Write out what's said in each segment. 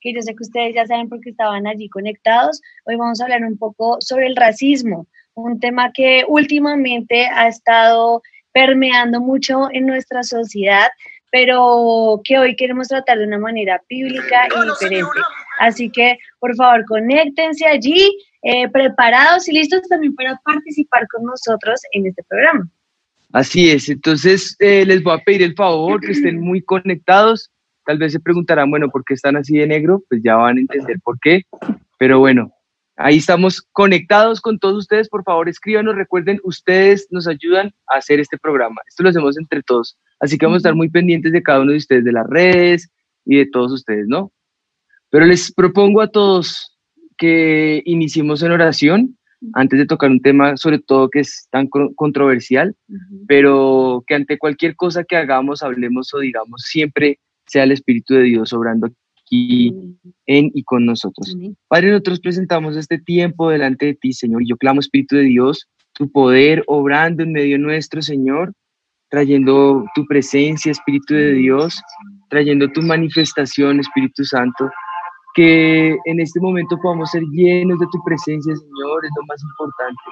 que yo sé que ustedes ya saben porque estaban allí conectados. Hoy vamos a hablar un poco sobre el racismo, un tema que últimamente ha estado permeando mucho en nuestra sociedad, pero que hoy queremos tratar de una manera bíblica y diferente. Así que, por favor, conéctense allí, eh, preparados y listos también para participar con nosotros en este programa. Así es, entonces eh, les voy a pedir el favor que estén muy conectados. Tal vez se preguntarán, bueno, ¿por qué están así de negro? Pues ya van a entender por qué. Pero bueno, ahí estamos conectados con todos ustedes. Por favor, escríbanos. Recuerden, ustedes nos ayudan a hacer este programa. Esto lo hacemos entre todos. Así que vamos a estar muy pendientes de cada uno de ustedes, de las redes y de todos ustedes, ¿no? Pero les propongo a todos que iniciemos en oración antes de tocar un tema, sobre todo que es tan controversial, pero que ante cualquier cosa que hagamos, hablemos o digamos, siempre sea el Espíritu de Dios obrando aquí en y con nosotros. Padre, nosotros presentamos este tiempo delante de ti, Señor, y yo clamo, Espíritu de Dios, tu poder obrando en medio nuestro, Señor, trayendo tu presencia, Espíritu de Dios, trayendo tu manifestación, Espíritu Santo, que en este momento podamos ser llenos de tu presencia, Señor, es lo más importante.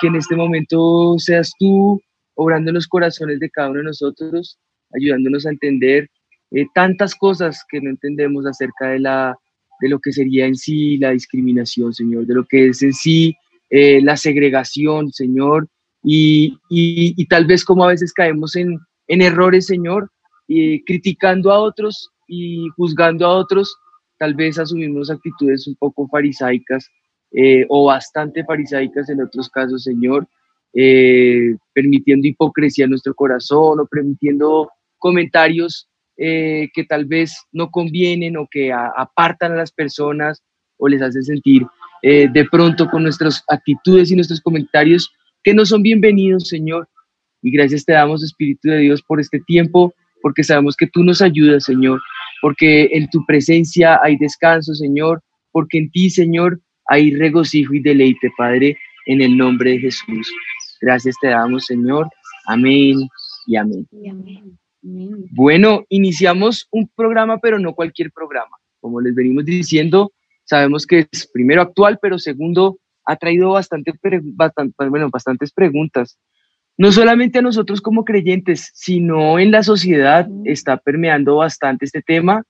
Que en este momento seas tú obrando en los corazones de cada uno de nosotros, ayudándonos a entender eh, tantas cosas que no entendemos acerca de, la, de lo que sería en sí la discriminación, Señor, de lo que es en sí eh, la segregación, Señor, y, y, tal vez como a veces caemos en, en errores, Señor, criticando a otros y juzgando a otros, tal vez asumimos actitudes un poco farisaicas eh, o bastante farisaicas en otros casos, Señor, eh, permitiendo hipocresía en nuestro corazón o permitiendo comentarios eh, que tal vez no convienen o que apartan a las personas o les hacen sentir de pronto con nuestras actitudes y nuestros comentarios que no son bienvenidos, Señor. Y gracias te damos, Espíritu de Dios, por este tiempo, porque sabemos que tú nos ayudas, Señor, porque en tu presencia hay descanso, Señor, porque en ti, Señor, hay regocijo y deleite, Padre, en el nombre de Jesús. Gracias te damos, Señor. Amén y amén. Bueno, iniciamos un programa, pero no cualquier programa. Como les venimos diciendo, sabemos que es primero actual, pero segundo, ha traído bastante, bastante, bueno, bastantes preguntas. No solamente a nosotros como creyentes, sino en la sociedad está permeando bastante este tema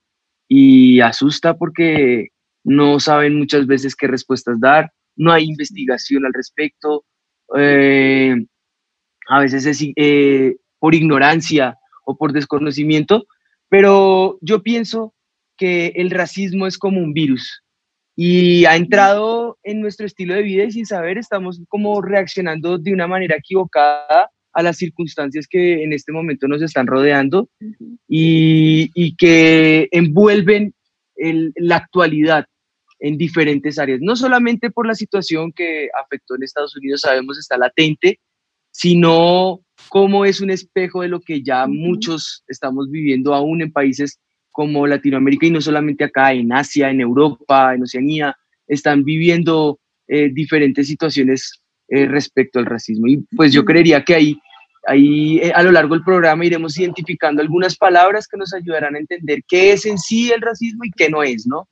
y asusta porque no saben muchas veces qué respuestas dar, no hay investigación al respecto, eh, a veces es eh, por ignorancia o por desconocimiento, pero yo pienso que el racismo es como un virus y ha entrado en nuestro estilo de vida y sin saber estamos como reaccionando de una manera equivocada a las circunstancias que en este momento nos están rodeando y, y que envuelven el, la actualidad en diferentes áreas, no solamente por la situación que afectó en Estados Unidos, sabemos está latente, sino como es un espejo de lo que ya muchos estamos viviendo aún en países como Latinoamérica y no solamente acá, en Asia, en Europa, en Oceanía, están viviendo eh, diferentes situaciones eh, respecto al racismo. Y pues yo creería que ahí, ahí eh, a lo largo del programa iremos identificando algunas palabras que nos ayudarán a entender qué es en sí el racismo y qué no es, ¿no?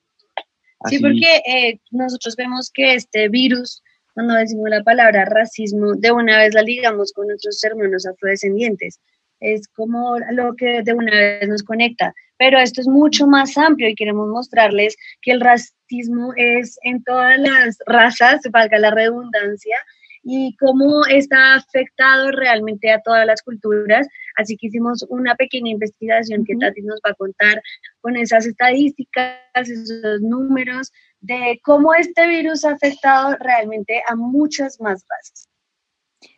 Sí, porque nosotros vemos que este virus, cuando decimos la palabra racismo, de una vez la ligamos con nuestros hermanos afrodescendientes es como lo que de una vez nos conecta. Pero esto es mucho más amplio y queremos mostrarles que el racismo es en todas las razas, valga la redundancia, y cómo está afectado realmente a todas las culturas. Así que hicimos una pequeña investigación que Tati nos va a contar con esas estadísticas, esos números de cómo este virus ha afectado realmente a muchas más razas.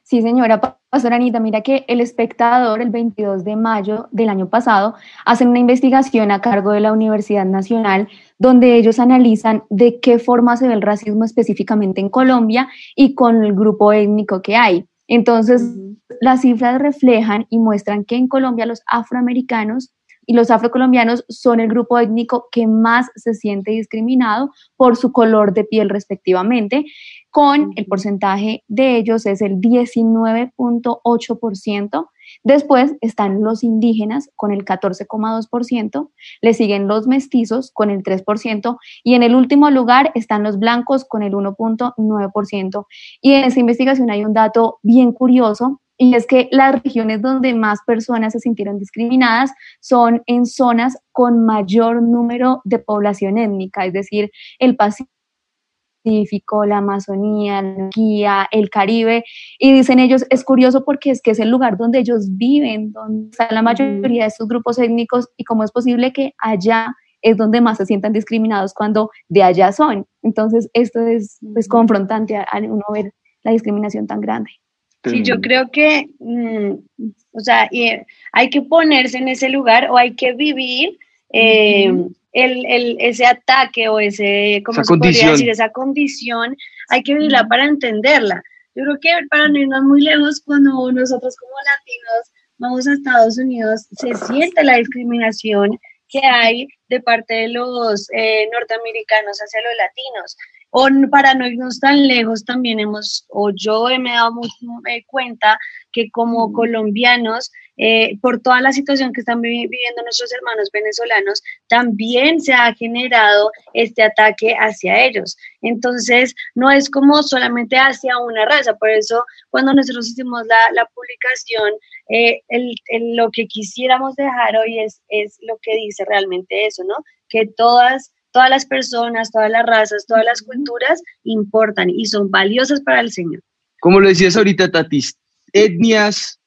Sí, señora Pastora Anita, mira que el espectador el 22 de mayo del año pasado hacen una investigación a cargo de la Universidad Nacional donde ellos analizan de qué forma se ve el racismo específicamente en Colombia y con el grupo étnico que hay. Entonces, las cifras reflejan y muestran que en Colombia los afroamericanos y los afrocolombianos son el grupo étnico que más se siente discriminado por su color de piel respectivamente, con el porcentaje de ellos es el 19.8%. Después están los indígenas con el 14,2%, le siguen los mestizos con el 3% y en el último lugar están los blancos con el 1.9%. Y en esta investigación hay un dato bien curioso y es que las regiones donde más personas se sintieron discriminadas son en zonas con mayor número de población étnica, es decir, el Pacífico la Amazonía, la Guía, el Caribe, y dicen ellos, es curioso porque es que es el lugar donde ellos viven, donde está la mayoría de estos grupos étnicos, y cómo es posible que allá es donde más se sientan discriminados cuando de allá son. Entonces, esto es pues, confrontante al uno ver la discriminación tan grande. Sí, yo creo que, mm, o sea, hay que ponerse en ese lugar o hay que vivir eh, el, ese ataque o ese, ¿cómo se podría decir? Esa condición, hay que vivirla para entenderla. Yo creo que para no irnos muy lejos, cuando nosotros como latinos vamos a Estados Unidos, se siente la discriminación que hay de parte de los eh, norteamericanos hacia los latinos. O para no irnos tan lejos, también hemos, o yo me he dado mucho, cuenta que como colombianos, eh, por toda la situación que están viviendo nuestros hermanos venezolanos, también se ha generado este ataque hacia ellos. Entonces, no es como solamente hacia una raza. Por eso, cuando nosotros hicimos la, publicación, eh, lo que quisiéramos dejar hoy es, es lo que dice realmente eso, ¿no? Que todas todas las personas, todas las razas, todas las culturas importan y son valiosas para el Señor. Como lo decías ahorita, Tatis, etnias,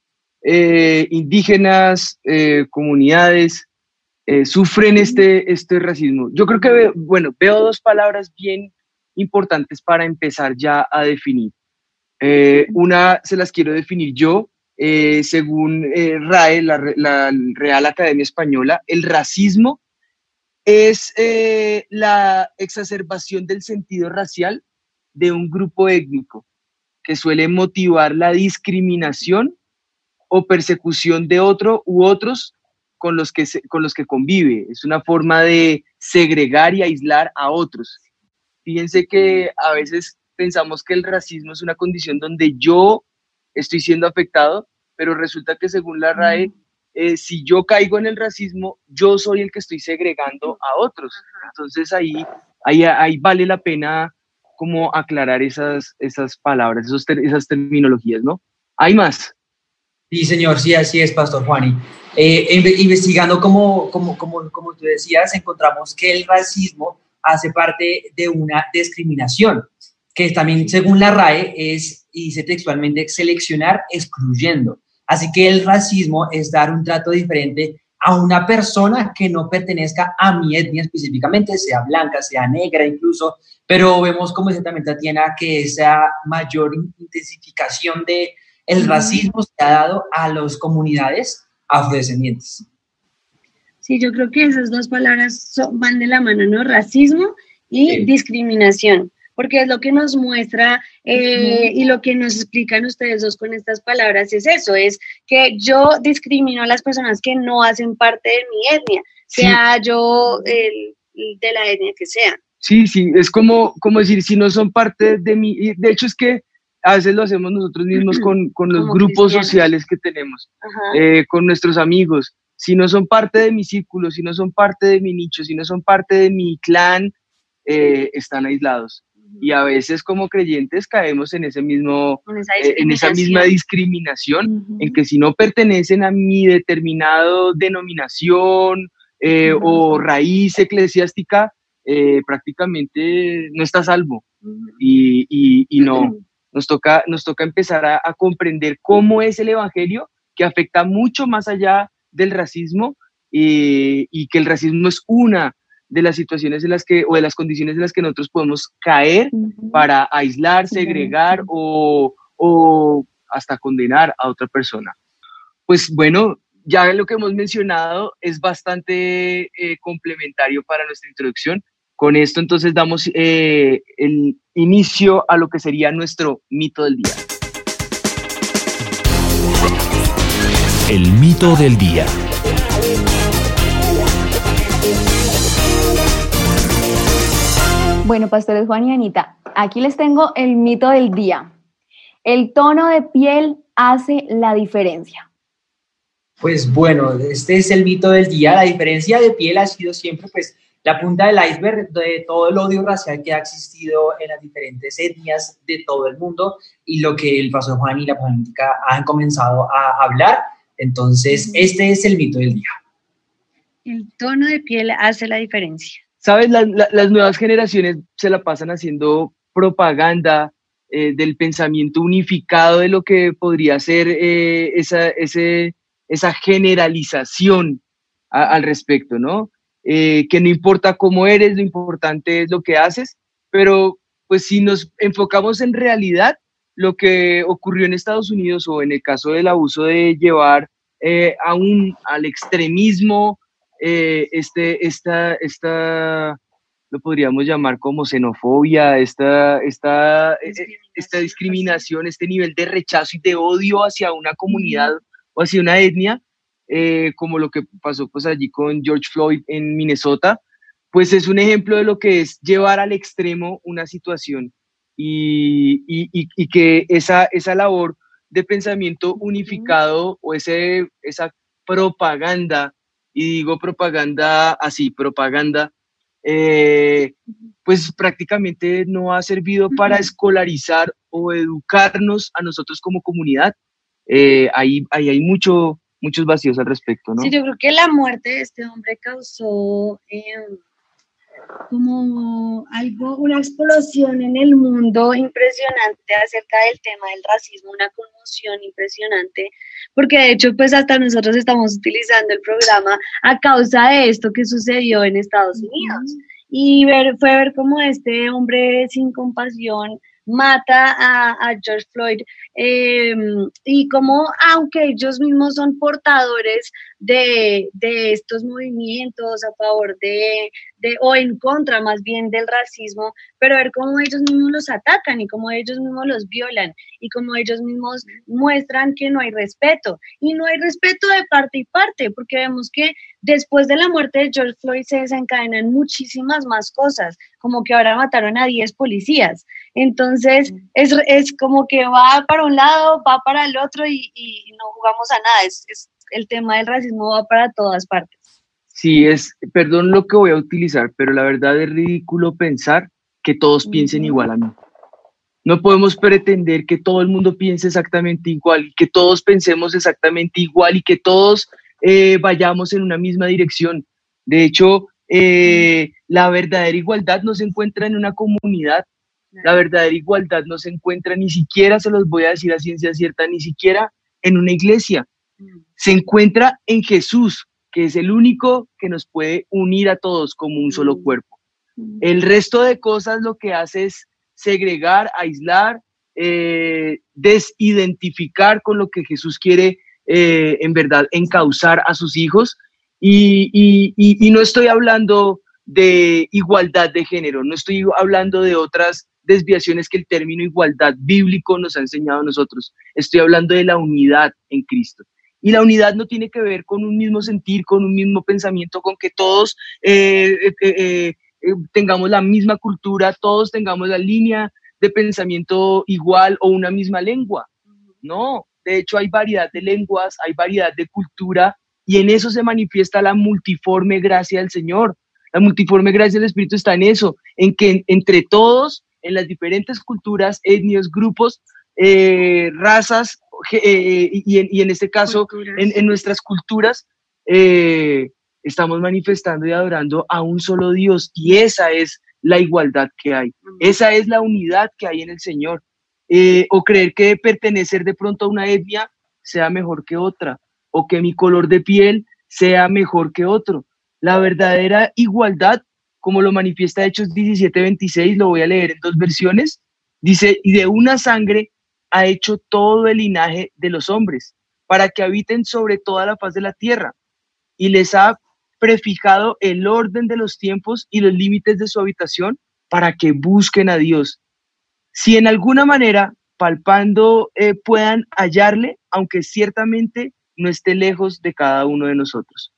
eh, indígenas, eh, comunidades, eh, sufren este, este racismo. Yo creo que, bueno, veo dos palabras bien importantes para empezar ya a definir. una se las quiero definir yo, según RAE, la, la Real Academia Española, el racismo es eh, la exacerbación del sentido racial de un grupo étnico que suele motivar la discriminación o persecución de otro u otros con los que, con los que convive. Es una forma de segregar y aislar a otros. Fíjense que a veces pensamos que el racismo es una condición donde yo estoy siendo afectado, pero resulta que según la RAE eh, si yo caigo en el racismo, yo soy el que estoy segregando a otros. Entonces ahí, ahí, ahí vale la pena como aclarar esas, esas palabras, esos esas terminologías, ¿no? Hay más. Sí, señor, sí, así es, Pastor Juani. Eh, investigando, como, como, como, como tú decías, encontramos que el racismo hace parte de una discriminación, que también, según la RAE, es, y dice textualmente, seleccionar excluyendo. Así que el racismo es dar un trato diferente a una persona que no pertenezca a mi etnia específicamente, sea blanca, sea negra incluso, pero vemos como dice también Tatiana que esa mayor intensificación de el racismo se ha dado a las comunidades afrodescendientes. Sí, yo creo que esas dos palabras van de la mano, ¿no? Racismo y discriminación porque es lo que nos muestra eh, y lo que nos explican ustedes dos con estas palabras es eso, es que yo discrimino a las personas que no hacen parte de mi etnia, sea yo el, de la etnia que sea. Sí, sí, es como, como decir, si no son parte de mi, de hecho es que a veces lo hacemos nosotros mismos con, con los grupos sociales que tenemos, eh, con nuestros amigos. Si no son parte de mi círculo, si no son parte de mi nicho, si no son parte de mi clan, eh, están aislados y a veces como creyentes caemos en ese mismo en esa, eh, misma discriminación. en que si no pertenecen a mi determinado denominación eh, o raíz eclesiástica eh, prácticamente no está salvo. Y, y, no. Nos toca nos toca empezar a, a, comprender cómo es el evangelio que afecta mucho más allá del racismo y que el racismo es una de las situaciones en las que, o de las condiciones en las que nosotros podemos caer para aislar, segregar o, hasta condenar a otra persona. Pues bueno, ya lo que hemos mencionado es bastante eh, complementario para nuestra introducción. Con esto entonces damos eh, el inicio a lo que sería nuestro mito del día. El mito del día. Bueno, pastores Juan y Anita, aquí les tengo el mito del día. El tono de piel hace la diferencia. Pues bueno, este es el mito del día. La diferencia de piel ha sido siempre pues la punta del iceberg de todo el odio racial que ha existido en las diferentes etnias de todo el mundo y lo que el pastor Juan y la política han comenzado a hablar. Entonces, este es el mito del día. El tono de piel hace la diferencia. ¿Sabes? las nuevas generaciones se la pasan haciendo propaganda eh, del pensamiento unificado de lo que podría ser eh, esa, esa generalización al respecto, ¿no? Eh, que no importa cómo eres, lo importante es lo que haces, pero pues si nos enfocamos en realidad, lo que ocurrió en Estados Unidos o en el caso del abuso de llevar aún al extremismo eh, este, esta, esta, lo podríamos llamar como xenofobia, esta, esta, eh, eh, esta discriminación, este nivel de rechazo y de odio hacia una comunidad o hacia una etnia, como lo que pasó pues allí con George Floyd en Minnesota, pues es un ejemplo de lo que es llevar al extremo una situación y, y, y, que esa, esa labor de pensamiento unificado o ese, esa propaganda y digo propaganda así, propaganda, eh, pues prácticamente no ha servido para escolarizar o educarnos a nosotros como comunidad. Eh, ahí, ahí hay mucho, muchos vacíos al respecto, ¿no? Sí, yo creo que la muerte de este hombre causó em, como algo, una explosión en el mundo impresionante acerca del tema del racismo, una conmoción impresionante, porque de hecho pues hasta nosotros estamos utilizando el programa a causa de esto que sucedió en Estados Unidos. Y ver, fue ver cómo este hombre sin compasión mata a, George Floyd em, y como aunque ellos mismos son portadores de, estos movimientos a favor de, de, o en contra más bien del racismo, pero ver cómo ellos mismos los atacan y cómo ellos mismos los violan y cómo ellos mismos muestran que no hay respeto. Y no hay respeto de parte y parte, porque vemos que después de la muerte de George Floyd se desencadenan muchísimas más cosas, como que ahora mataron a 10 policías. Entonces, es, es como que va para un lado, va para el otro y, no jugamos a nada. Es, es, el tema del racismo va para todas partes. Sí, es, perdón lo que voy a utilizar, pero la verdad es ridículo pensar que todos piensen igual a mí. No podemos pretender que todo el mundo piense exactamente igual que todos pensemos exactamente igual y que todos eh, vayamos en una misma dirección. De hecho, eh, la verdadera igualdad no se encuentra en una comunidad, la verdadera igualdad no se encuentra ni siquiera, se los voy a decir a ciencia cierta, ni siquiera en una iglesia. Mm. Se encuentra en Jesús, que es el único que nos puede unir a todos como un solo mm. cuerpo. Mm. El resto de cosas lo que hace es segregar, aislar, eh, desidentificar con lo que Jesús quiere eh, en verdad encauzar a sus hijos. y, no estoy hablando de igualdad de género, no estoy hablando de otras desviaciones que el término igualdad bíblico nos ha enseñado a nosotros. Estoy hablando de la unidad en Cristo. Y la unidad no tiene que ver con un mismo sentir, con un mismo pensamiento, con que todos eh, eh, eh, tengamos la misma cultura, todos tengamos la línea de pensamiento igual o una misma lengua. No, de hecho hay variedad de lenguas, hay variedad de cultura y en eso se manifiesta la multiforme gracia del Señor. La multiforme gracia del Espíritu está en eso, en que entre todos en las diferentes culturas, etnias, grupos, eh, razas, eh, y, en, este caso, en, nuestras culturas, eh, estamos manifestando y adorando a un solo Dios. Y esa es la igualdad que hay. Esa es la unidad que hay en el Señor. o creer que pertenecer de pronto a una etnia sea mejor que otra, o que mi color de piel sea mejor que otro. La verdadera igualdad como lo manifiesta Hechos 17:26, lo voy a leer en dos versiones. Dice, y de una sangre ha hecho todo el linaje de los hombres, para que habiten sobre toda la faz de la tierra, y les ha prefijado el orden de los tiempos y los límites de su habitación para que busquen a Dios. Si en alguna manera, palpando, eh, puedan hallarle, aunque ciertamente no esté lejos de cada uno de nosotros.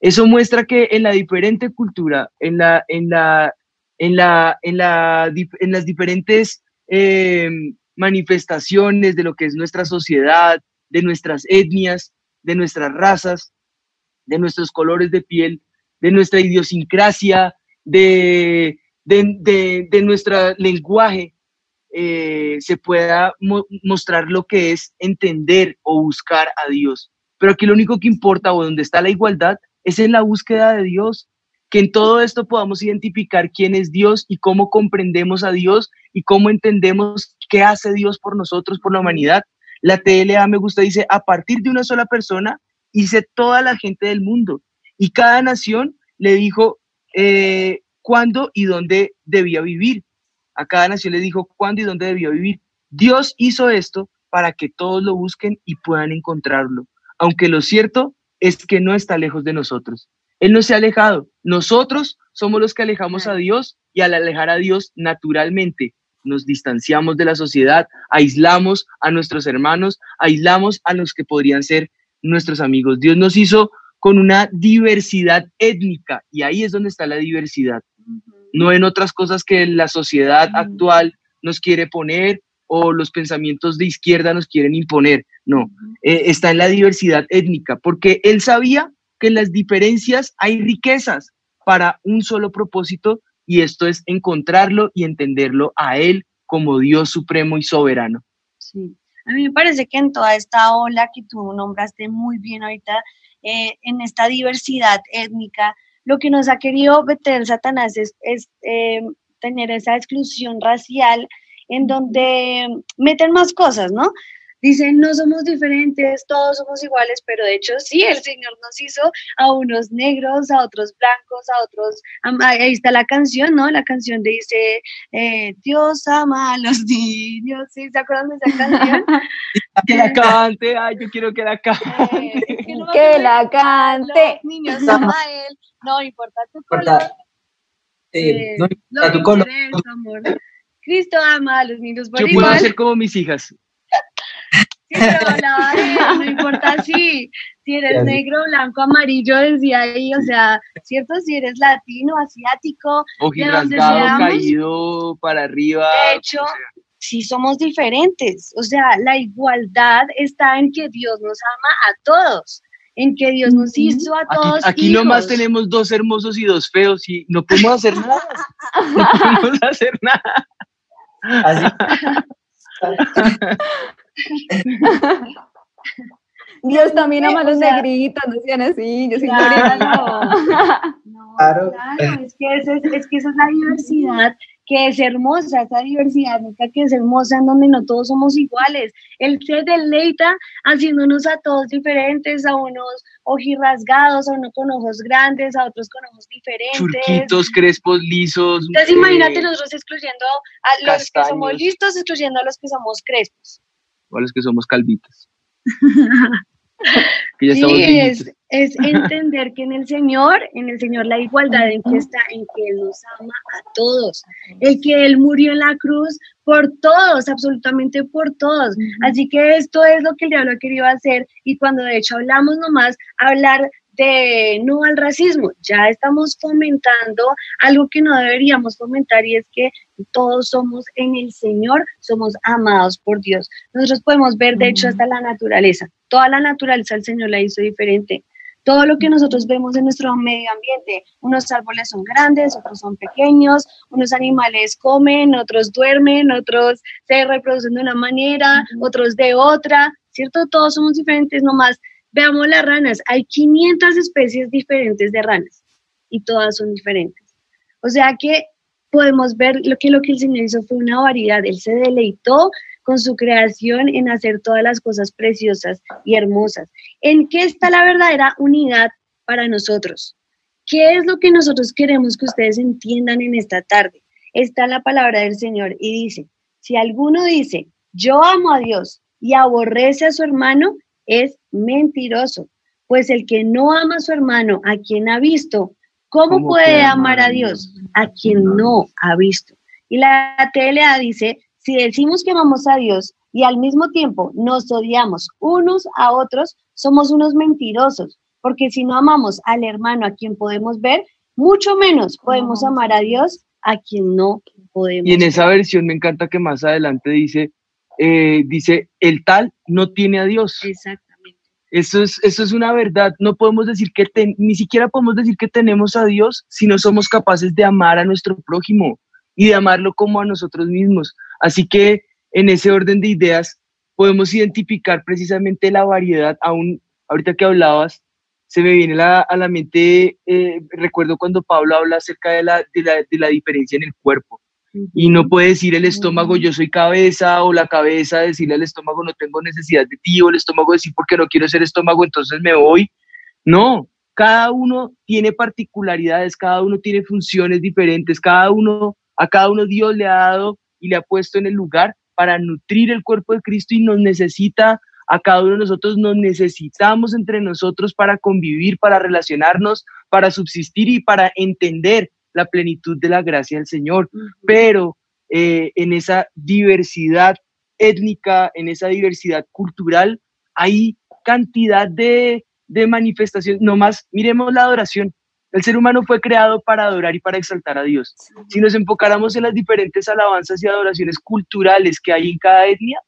Eso muestra que en la diferente cultura, en, la, en, la, en, la, en, la, en las diferentes eh, manifestaciones de lo que es nuestra sociedad, de nuestras etnias, de nuestras razas, de nuestros colores de piel, de nuestra idiosincrasia, de, de, de, nuestro lenguaje, eh, se pueda mostrar lo que es entender o buscar a Dios. Pero aquí lo único que importa o donde está la igualdad es en la búsqueda de Dios, que en todo esto podamos identificar quién es Dios y cómo comprendemos a Dios y cómo entendemos qué hace Dios por nosotros, por la humanidad. La TLA me gusta, dice, a partir de una sola persona hice toda la gente del mundo y cada nación le dijo eh, cuándo y dónde debía vivir. A cada nación le dijo cuándo y dónde debía vivir. Dios hizo esto para que todos lo busquen y puedan encontrarlo. Aunque lo cierto es que no está lejos de nosotros. Él no se ha alejado. Nosotros somos los que alejamos a Dios y al alejar a Dios naturalmente nos distanciamos de la sociedad, aislamos a nuestros hermanos, aislamos a los que podrían ser nuestros amigos. Dios nos hizo con una diversidad étnica y ahí es donde está la diversidad. No en otras cosas que la sociedad actual nos quiere poner o los pensamientos de izquierda nos quieren imponer. No, eh, está en la diversidad étnica, porque él sabía que en las diferencias hay riquezas para un solo propósito y esto es encontrarlo y entenderlo a él como Dios supremo y soberano. Sí, a mí me parece que en toda esta ola que tú nombraste muy bien ahorita, eh, en esta diversidad étnica, lo que nos ha querido meter Satanás es, eh, tener esa exclusión racial en donde meten más cosas, ¿no? Dicen, no somos diferentes, todos somos iguales, pero de hecho sí, el Señor nos hizo a unos negros, a otros blancos, a otros, ahí está la canción, ¿no? La canción dice, eh, Dios ama a los niños, ¿sí? ¿Se acuerdan de esa canción? que la cante, ay, yo quiero que la cante. Eh, que, la cante. Los niños ama a él, no importa tu color. Eh, no importa tu color. Cristo ama a los niños por Yo puedo hacer como mis hijas. No importa si, si eres negro, blanco, amarillo, decía ahí, o sea, ¿cierto? Si eres latino, asiático, rasgado, caído para arriba. De hecho, sí somos diferentes, o sea, la igualdad está en que Dios nos ama a todos en que Dios nos hizo a todos. Aquí, aquí nomás tenemos dos hermosos y dos feos y no podemos hacer nada. No podemos hacer nada. Así. Dios también ama a los negritos, no sean así, yo soy claro, no, claro. es, que es, es, que esa es la diversidad que es hermosa, esa diversidad que es hermosa en donde no todos somos iguales. Él se deleita haciéndonos a todos diferentes, a unos ojirrasgados, a unos con ojos grandes, a otros con ojos diferentes. Churquitos, crespos, lisos. Entonces imagínate nosotros excluyendo a los que somos listos, excluyendo a los que somos crespos. O los que somos calvitos. sí, es, es, entender que en el Señor, en el Señor la igualdad en que está, en que Él nos ama a todos, el que Él murió en la cruz por todos, absolutamente por todos. Así que esto es lo que el diablo ha querido hacer y cuando de hecho hablamos nomás, hablar de no al racismo, ya estamos fomentando algo que no deberíamos fomentar y es que todos somos en el Señor, somos amados por Dios. Nosotros podemos ver, de hecho, hasta la naturaleza. Toda la naturaleza el Señor la hizo diferente. Todo lo que nosotros vemos en nuestro medio ambiente, unos árboles son grandes, otros son pequeños, unos animales comen, otros duermen, otros se reproducen de una manera, otros de otra, ¿cierto? Todos somos diferentes, nomás Veamos las ranas, hay 500 especies diferentes de ranas y todas son diferentes. O sea que podemos ver lo que lo que el Señor hizo fue una variedad. Él se deleitó con su creación en hacer todas las cosas preciosas y hermosas. ¿En qué está la verdadera unidad para nosotros? ¿Qué es lo que nosotros queremos que ustedes entiendan en esta tarde? Está la palabra del Señor y dice, si alguno dice, yo amo a Dios y aborrece a su hermano, es mentiroso. Pues el que no ama a su hermano, a quien ha visto, ¿cómo, puede amar a Dios? A quien no ha visto. Y la TLA dice, si decimos que amamos a Dios y al mismo tiempo nos odiamos unos a otros, somos unos mentirosos, porque si no amamos al hermano a quien podemos ver, mucho menos podemos amar a Dios a quien no podemos. Y en esa versión me encanta que más adelante dice, eh, dice, el tal no tiene a Dios. Exactamente. Eso es, eso es una verdad. No podemos decir que, ni siquiera podemos decir que tenemos a Dios si no somos capaces de amar a nuestro prójimo y de amarlo como a nosotros mismos. Así que en ese orden de ideas podemos identificar precisamente la variedad, aún ahorita que hablabas, se me viene a la mente, eh, recuerdo cuando Pablo habla acerca de la, de la, de la diferencia en el cuerpo. Y no puede decir el estómago yo soy cabeza o la cabeza decirle al estómago no tengo necesidad de ti o el estómago decir porque no quiero ser estómago entonces me voy. No, cada uno tiene particularidades, cada uno tiene funciones diferentes, cada uno, a cada uno Dios le ha dado y le ha puesto en el lugar para nutrir el cuerpo de Cristo y nos necesita a cada uno de nosotros, nos necesitamos entre nosotros para convivir, para relacionarnos, para subsistir y para entender la plenitud de la gracia del Señor, pero eh, en esa diversidad étnica, en esa diversidad cultural, hay cantidad de, de manifestaciones. Nomás miremos la adoración. El ser humano fue creado para adorar y para exaltar a Dios. Si nos enfocáramos en las diferentes alabanzas y adoraciones culturales que hay en cada etnia,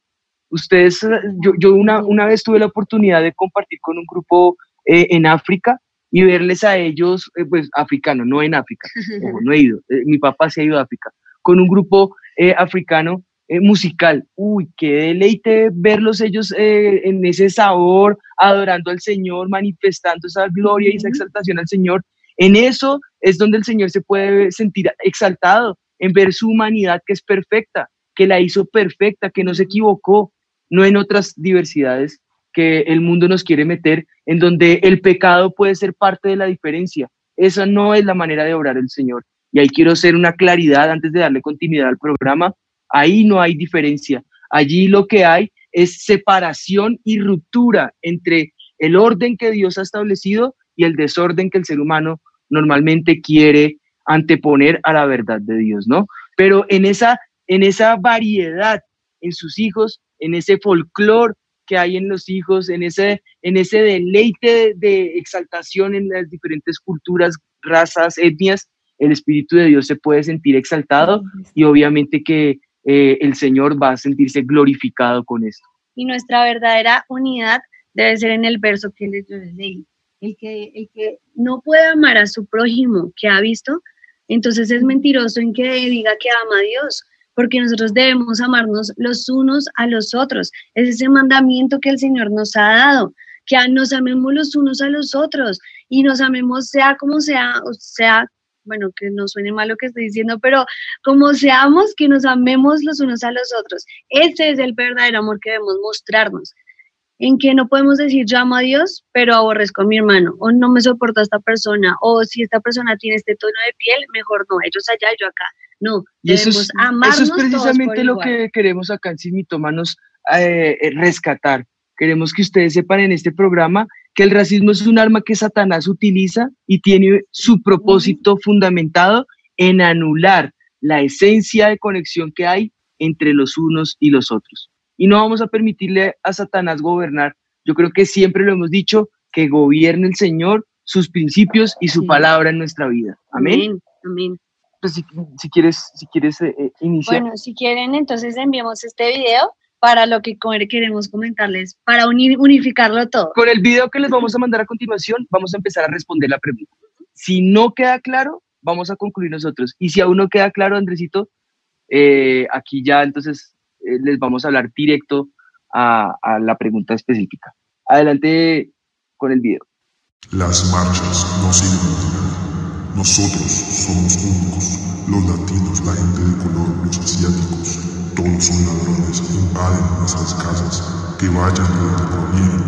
ustedes, yo, yo una, una vez tuve la oportunidad de compartir con un grupo eh, en África y verles a ellos, eh, pues africanos, no en África, no he ido, eh, mi papá se ha ido a África, con un grupo eh, africano musical. Uy, qué deleite verlos ellos en ese sabor, adorando al Señor, manifestando esa gloria y esa exaltación al Señor. En eso es donde el Señor se puede sentir exaltado, en ver su humanidad que es perfecta, que la hizo perfecta, que no se equivocó, no en otras diversidades que el mundo nos quiere meter, en donde el pecado puede ser parte de la diferencia. Esa no es la manera de obrar el Señor. Y ahí quiero hacer una claridad antes de darle continuidad al programa. Ahí no hay diferencia. Allí lo que hay es separación y ruptura entre el orden que Dios ha establecido y el desorden que el ser humano normalmente quiere anteponer a la verdad de Dios, ¿no? Pero en esa, en esa variedad en sus hijos, en ese folclore que hay en los hijos, en ese, en ese deleite de, exaltación en las diferentes culturas, razas, etnias, el Espíritu de Dios se puede sentir exaltado y obviamente que eh, el Señor va a sentirse glorificado con esto. Y nuestra verdadera unidad debe ser en el verso que les leí. El que, el que no puede amar a su prójimo que ha visto, entonces es mentiroso en que diga que ama a Dios porque nosotros debemos amarnos los unos a los otros. Es ese mandamiento que el Señor nos ha dado, que nos amemos los unos a los otros y nos amemos sea como sea, o sea, bueno, que no suene mal lo que estoy diciendo, pero como seamos, que nos amemos los unos a los otros. Ese es el verdadero amor que debemos mostrarnos. En que no podemos decir yo amo a Dios, pero aborrezco a mi hermano, o no me soporto a esta persona, o si esta persona tiene este tono de piel, mejor no, ellos allá, yo acá. No, y eso es, eso es precisamente lo que queremos acá en Sin Mitómanos eh, eh, rescatar. Queremos que ustedes sepan en este programa que el racismo es un arma que Satanás utiliza y tiene su propósito fundamentado en anular la esencia de conexión que hay entre los unos y los otros. Y no vamos a permitirle a Satanás gobernar. Yo creo que siempre lo hemos dicho, que gobierne el Señor sus principios y su palabra en nuestra vida. Amén. Amén pues si, quieres, si quieres eh, eh, iniciar. Bueno, si quieren, entonces enviamos este video para lo que queremos comentarles, para unir, unificarlo todo. Con el video que les vamos a mandar a continuación, vamos a empezar a responder la pregunta. Si no queda claro, vamos a concluir nosotros. Y si aún no queda claro, Andresito, eh, aquí ya entonces les vamos a hablar directo a, a la pregunta específica. Adelante con el video. Las marchas no sirven nosotros somos únicos, los latinos, la gente de color, los asiáticos, todos son ladrones, invaden nuestras casas, que vayan de donde provienen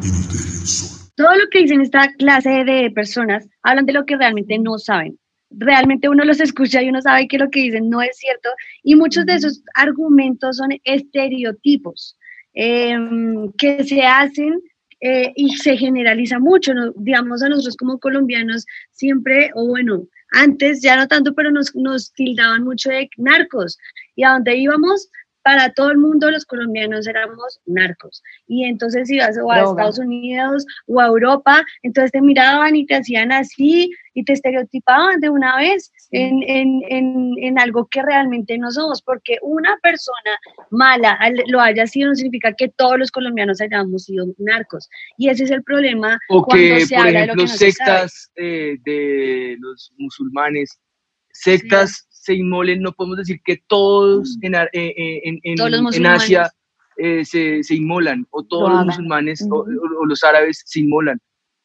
y nos dejen solos. Todo lo que dicen esta clase de personas hablan de lo que realmente no saben. realmente uno los escucha y uno sabe que lo que dicen no es cierto. Y muchos de esos argumentos son estereotipos em, que se hacen eh, y se generaliza mucho. Digamos, a nosotros como colombianos siempre, o bueno, antes ya no tanto, pero nos, nos tildaban mucho de narcos. Y a donde íbamos, para todo el mundo los colombianos éramos narcos. Y entonces ibas o a Estados Unidos o a Europa, entonces te miraban y te hacían así y te estereotipaban de una vez en, en, en, en algo que realmente no somos, porque una persona mala lo haya sido no significa que todos los colombianos hayamos sido narcos. Y ese es el problema o cuando se habla de lo que no sectas eh, de los musulmanes, sectas se inmolen, no podemos decir que todos mm. en, eh, eh, en, en, en Asia eh, se, se, inmolan, o todos los musulmanes o, los árabes se inmolan.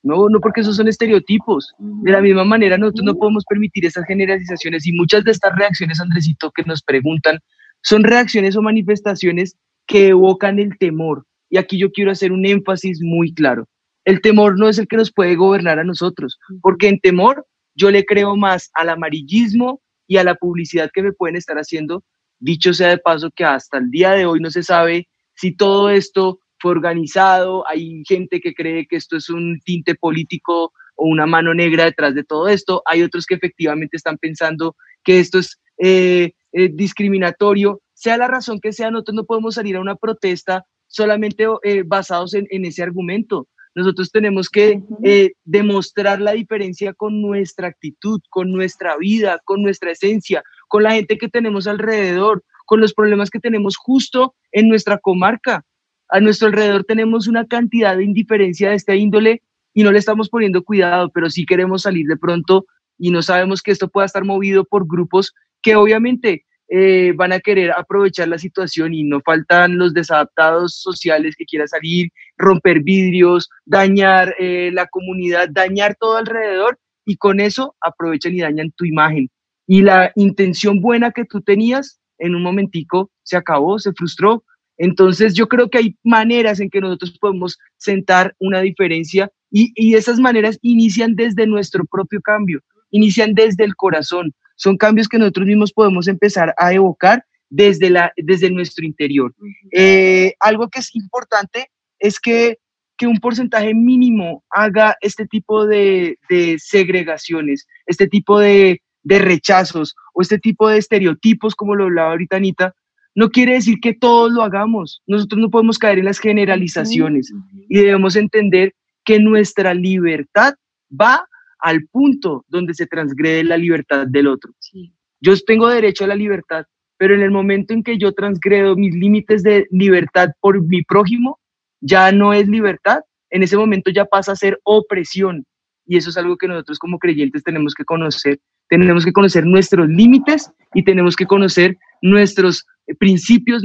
No, no porque esos son estereotipos. De la misma manera, nosotros no podemos permitir esas generalizaciones y muchas de estas reacciones, Andresito, que nos preguntan, son reacciones o manifestaciones que evocan el temor. Y aquí yo quiero hacer un énfasis muy claro. El temor no es el que nos puede gobernar a nosotros, porque en temor yo le creo más al amarillismo, y a la publicidad que me pueden estar haciendo. Dicho sea de paso que hasta el día de hoy no se sabe si todo esto fue organizado, hay gente que cree que esto es un tinte político o una mano negra detrás de todo esto, hay otros que efectivamente están pensando que esto es eh, eh, discriminatorio, sea la razón que sea, nosotros no podemos salir a una protesta solamente eh, basados en, en, ese argumento. Nosotros tenemos que demostrar la diferencia con nuestra actitud, con nuestra vida, con nuestra esencia, con la gente que tenemos alrededor, con los problemas que tenemos justo en nuestra comarca. A nuestro alrededor tenemos una cantidad de indiferencia de esta índole y no le estamos poniendo cuidado, pero sí queremos salir de pronto y no sabemos que esto pueda estar movido por grupos que obviamente eh, van a querer aprovechar la situación y no faltan los desadaptados sociales que quieran salir, romper vidrios, dañar eh, la comunidad, dañar todo alrededor y con eso aprovechan y dañan tu imagen. Y la intención buena que tú tenías en un momentico se acabó, se frustró. Entonces yo creo que hay maneras en que nosotros podemos sentar una diferencia y, y esas maneras inician desde nuestro propio cambio, inician desde el corazón son cambios que nosotros mismos podemos empezar a evocar desde, la, desde nuestro interior. Eh, algo que es importante es que, que, un porcentaje mínimo haga este tipo de, de segregaciones, este tipo de, de, rechazos o este tipo de estereotipos, como lo hablaba ahorita Anita, no quiere decir que todos lo hagamos. Nosotros no podemos caer en las generalizaciones y debemos entender que nuestra libertad va al punto donde se transgrede la libertad del otro. Yo tengo derecho a la libertad, pero en el momento en que yo transgredo mis límites de libertad por mi prójimo, ya no es libertad, en ese momento ya pasa a ser opresión. Y eso es algo que nosotros como creyentes tenemos que conocer. Tenemos que conocer nuestros límites y tenemos que conocer nuestros principios,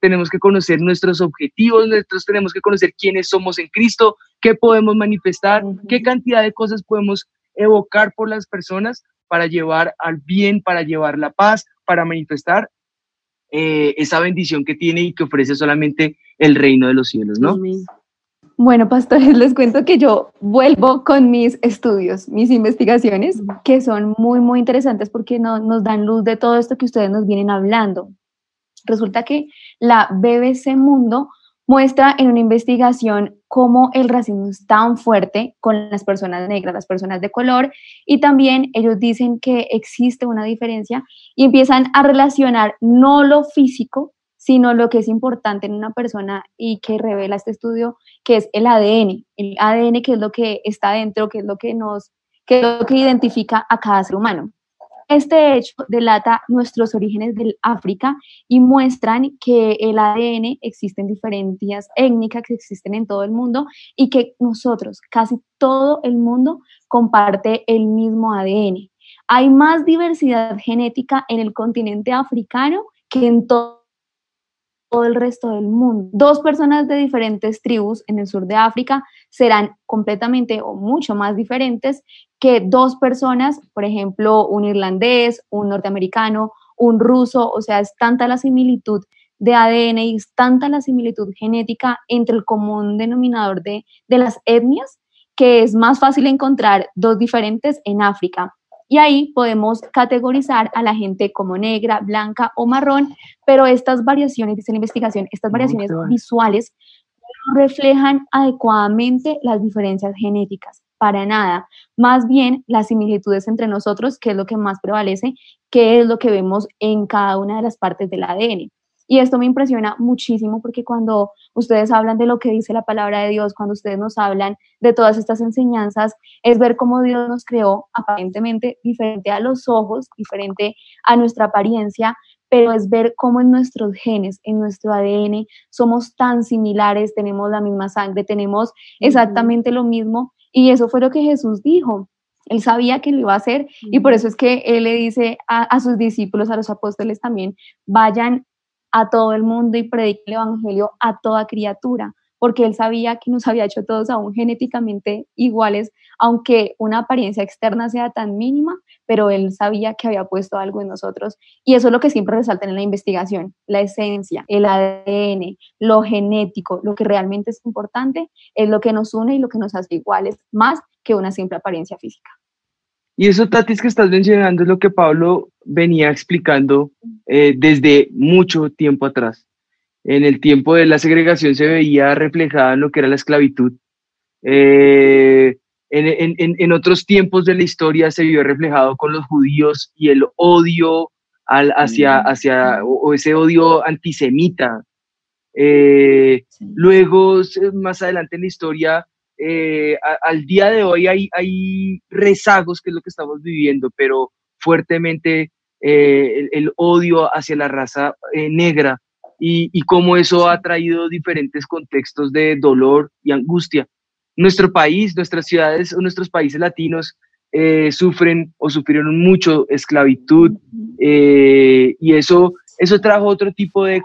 tenemos que conocer nuestros objetivos, nosotros tenemos que conocer quiénes somos en Cristo, qué podemos manifestar, qué cantidad de cosas podemos evocar por las personas para llevar al bien, para llevar la paz, para manifestar eh, esa bendición que tiene y que ofrece solamente el reino de los cielos, ¿no? Bueno, pastores, les cuento que yo vuelvo con mis estudios, mis investigaciones, que son muy, muy interesantes porque no, nos dan luz de todo esto que ustedes nos vienen hablando. Resulta que la BBC Mundo muestra en una investigación cómo el racismo es tan fuerte con las personas negras, las personas de color, y también ellos dicen que existe una diferencia y empiezan a relacionar no lo físico, sino lo que es importante en una persona y que revela este estudio, que es el ADN, el ADN que es lo que está dentro, que es lo que nos, que lo que identifica a cada ser humano. Este hecho delata nuestros orígenes del África y muestran que el ADN existe en diferentes étnicas que existen en todo el mundo y que nosotros, casi todo el mundo, comparte el mismo ADN. Hay más diversidad genética en el continente africano que en todo el resto del mundo. Dos personas de diferentes tribus en el sur de África serán completamente o mucho más diferentes que dos personas, por ejemplo, un irlandés, un norteamericano, un ruso, o sea, es tanta la similitud de ADN y es tanta la similitud genética entre el común denominador de, de las etnias que es más fácil encontrar dos diferentes en África. Y ahí podemos categorizar a la gente como negra, blanca o marrón, pero estas variaciones, dice la investigación, estas variaciones visuales no reflejan adecuadamente las diferencias genéticas, para nada. Más bien las similitudes entre nosotros, que es lo que más prevalece, que es lo que vemos en cada una de las partes del ADN. Y esto me impresiona muchísimo porque cuando ustedes hablan de lo que dice la palabra de Dios, cuando ustedes nos hablan de todas estas enseñanzas, es ver cómo Dios nos creó aparentemente diferente a los ojos, diferente a nuestra apariencia, pero es ver cómo en nuestros genes, en nuestro ADN, somos tan similares, tenemos la misma sangre, tenemos exactamente lo mismo. Y eso fue lo que Jesús dijo. Él sabía que lo iba a hacer y por eso es que Él le dice a, a sus discípulos, a los apóstoles también, vayan a todo el mundo y predique el Evangelio a toda criatura, porque él sabía que nos había hecho todos aún genéticamente iguales, aunque una apariencia externa sea tan mínima, pero él sabía que había puesto algo en nosotros. Y eso es lo que siempre resalta en la investigación, la esencia, el ADN, lo genético, lo que realmente es importante, es lo que nos une y lo que nos hace iguales, más que una simple apariencia física. Y eso, Tatis, que estás mencionando es lo que Pablo venía explicando eh, desde mucho tiempo atrás. En el tiempo de la segregación se veía reflejada en lo que era la esclavitud. Eh, en, otros tiempos de la historia se vio reflejado con los judíos y el odio al, hacia, hacia o, ese odio antisemita. Eh, luego, más adelante en la historia, eh, al día de hoy hay, rezagos, que es lo que estamos viviendo, pero fuertemente eh, el, odio hacia la raza eh, negra y, cómo eso ha traído diferentes contextos de dolor y angustia. Nuestro país, nuestras ciudades o nuestros países latinos sufren o sufrieron mucho esclavitud y eso, eso trajo otro tipo de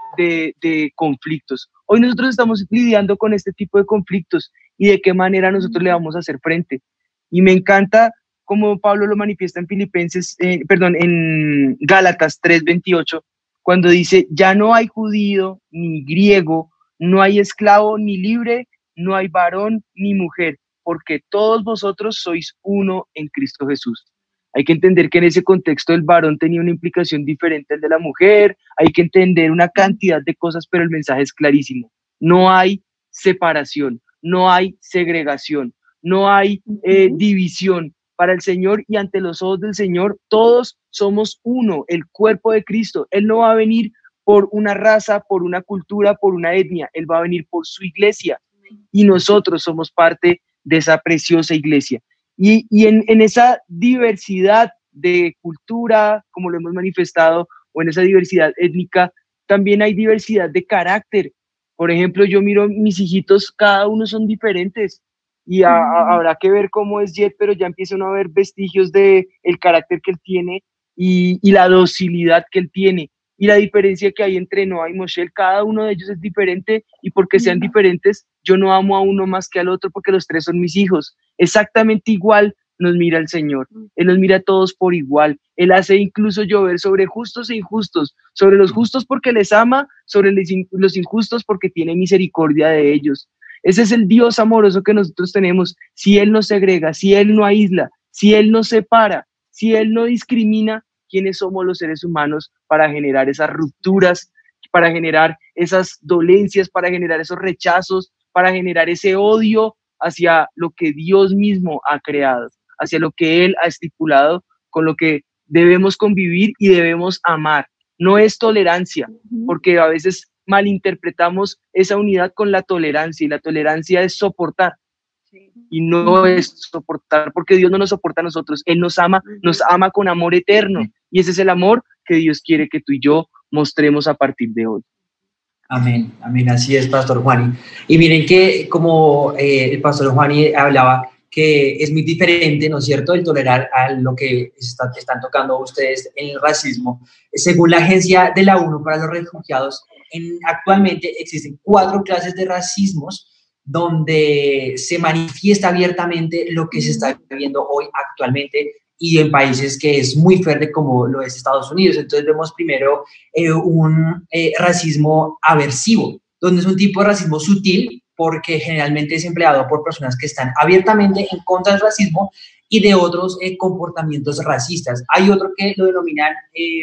conflictos. Hoy nosotros estamos lidiando con este tipo de conflictos y de qué manera nosotros le vamos a hacer frente. Y me encanta como Pablo lo manifiesta en Filipenses, eh, perdón, en Gálatas 3:28, cuando dice, ya no hay judío ni griego, no hay esclavo ni libre, no hay varón ni mujer, porque todos vosotros sois uno en Cristo Jesús. Hay que entender que en ese contexto el varón tenía una implicación diferente al de la mujer, hay que entender una cantidad de cosas, pero el mensaje es clarísimo. No hay separación, no hay segregación, no hay eh, división. Para el Señor y ante los ojos del Señor, todos somos uno, el cuerpo de Cristo. Él no va a venir por una raza, por una cultura, por una etnia, Él va a venir por su iglesia. Y nosotros somos parte de esa preciosa iglesia. Y, en, en esa diversidad de cultura, como lo hemos manifestado, o en esa diversidad étnica, también hay diversidad de carácter por ejemplo, yo miro mis hijitos, cada uno son diferentes y habrá que ver cómo es Jet, pero ya empiezan a ver vestigios de el carácter que él tiene y, la docilidad que él tiene y la diferencia que hay entre Noah y Moshe, cada uno de ellos es diferente y porque sean diferentes, yo no amo a uno más que al otro porque los tres son mis hijos. Exactamente igual nos mira el Señor. Él nos mira a todos por igual. Él hace incluso llover sobre justos e injustos, sobre los justos porque les ama, sobre los injustos porque tiene misericordia de ellos. Ese es el Dios amoroso que nosotros tenemos. Si Él no segrega, si Él no aísla, si Él no separa, si Él no discrimina, ¿quiénes somos los seres humanos para generar esas rupturas, para generar esas dolencias, para generar esos rechazos, para generar ese odio hacia lo que Dios mismo ha creado? Hacia lo que Él ha estipulado, con lo que debemos convivir y debemos amar. No es tolerancia, porque a veces malinterpretamos esa unidad con la tolerancia y la tolerancia es soportar. Y no es soportar, porque Dios no nos soporta a nosotros, Él nos ama, nos ama con amor eterno. Y ese es el amor que Dios quiere que tú y yo mostremos a partir de hoy. Amén, amén, así es, Pastor Juani. Y miren que como eh, el Pastor Juani hablaba, que es muy diferente, ¿no es cierto?, el tolerar a lo que están tocando ustedes en el racismo. Según la agencia de la ONU para los refugiados, en, actualmente existen cuatro clases de racismos donde se manifiesta abiertamente lo que se está viviendo hoy actualmente y en países que es muy fuerte como lo es Estados Unidos. Entonces vemos primero eh, un eh, racismo aversivo, donde es un tipo de racismo sutil porque generalmente es empleado por personas que están abiertamente en contra del racismo y de otros eh, comportamientos racistas. Hay otro que lo denominan eh,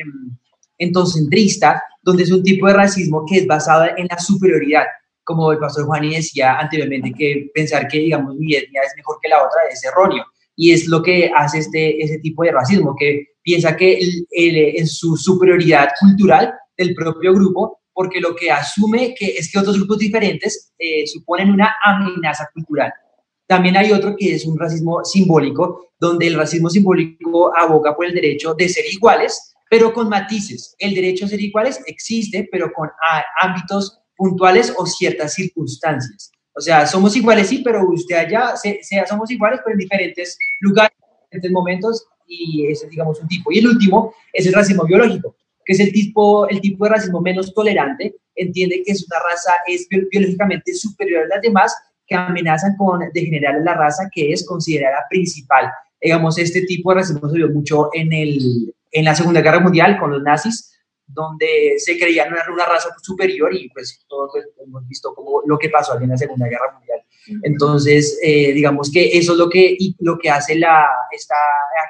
entocentrista, donde es un tipo de racismo que es basado en la superioridad, como el pastor Juan decía anteriormente, que pensar que, digamos, mi etnia es mejor que la otra es erróneo. Y es lo que hace este, ese tipo de racismo, que piensa que en su superioridad cultural del propio grupo, porque lo que asume que es que otros grupos diferentes eh, suponen una amenaza cultural. También hay otro que es un racismo simbólico, donde el racismo simbólico aboga por el derecho de ser iguales, pero con matices. El derecho a ser iguales existe, pero con ámbitos puntuales o ciertas circunstancias. O sea, somos iguales, sí, pero usted allá, sea, somos iguales, pero en diferentes lugares, en diferentes momentos, y ese es, digamos, un tipo. Y el último es el racismo biológico, que es el tipo, el tipo de racismo menos tolerante, entiende que es una raza, es biológicamente superior a las demás, que amenazan con degenerar la raza que es considerada principal. Digamos, este tipo de racismo se vio mucho en, el, en la Segunda Guerra Mundial con los nazis, donde se creían una, una raza superior y pues todos pues, hemos visto como lo que pasó en la Segunda Guerra Mundial. Entonces, eh, digamos que eso es lo que, lo que hace la, esta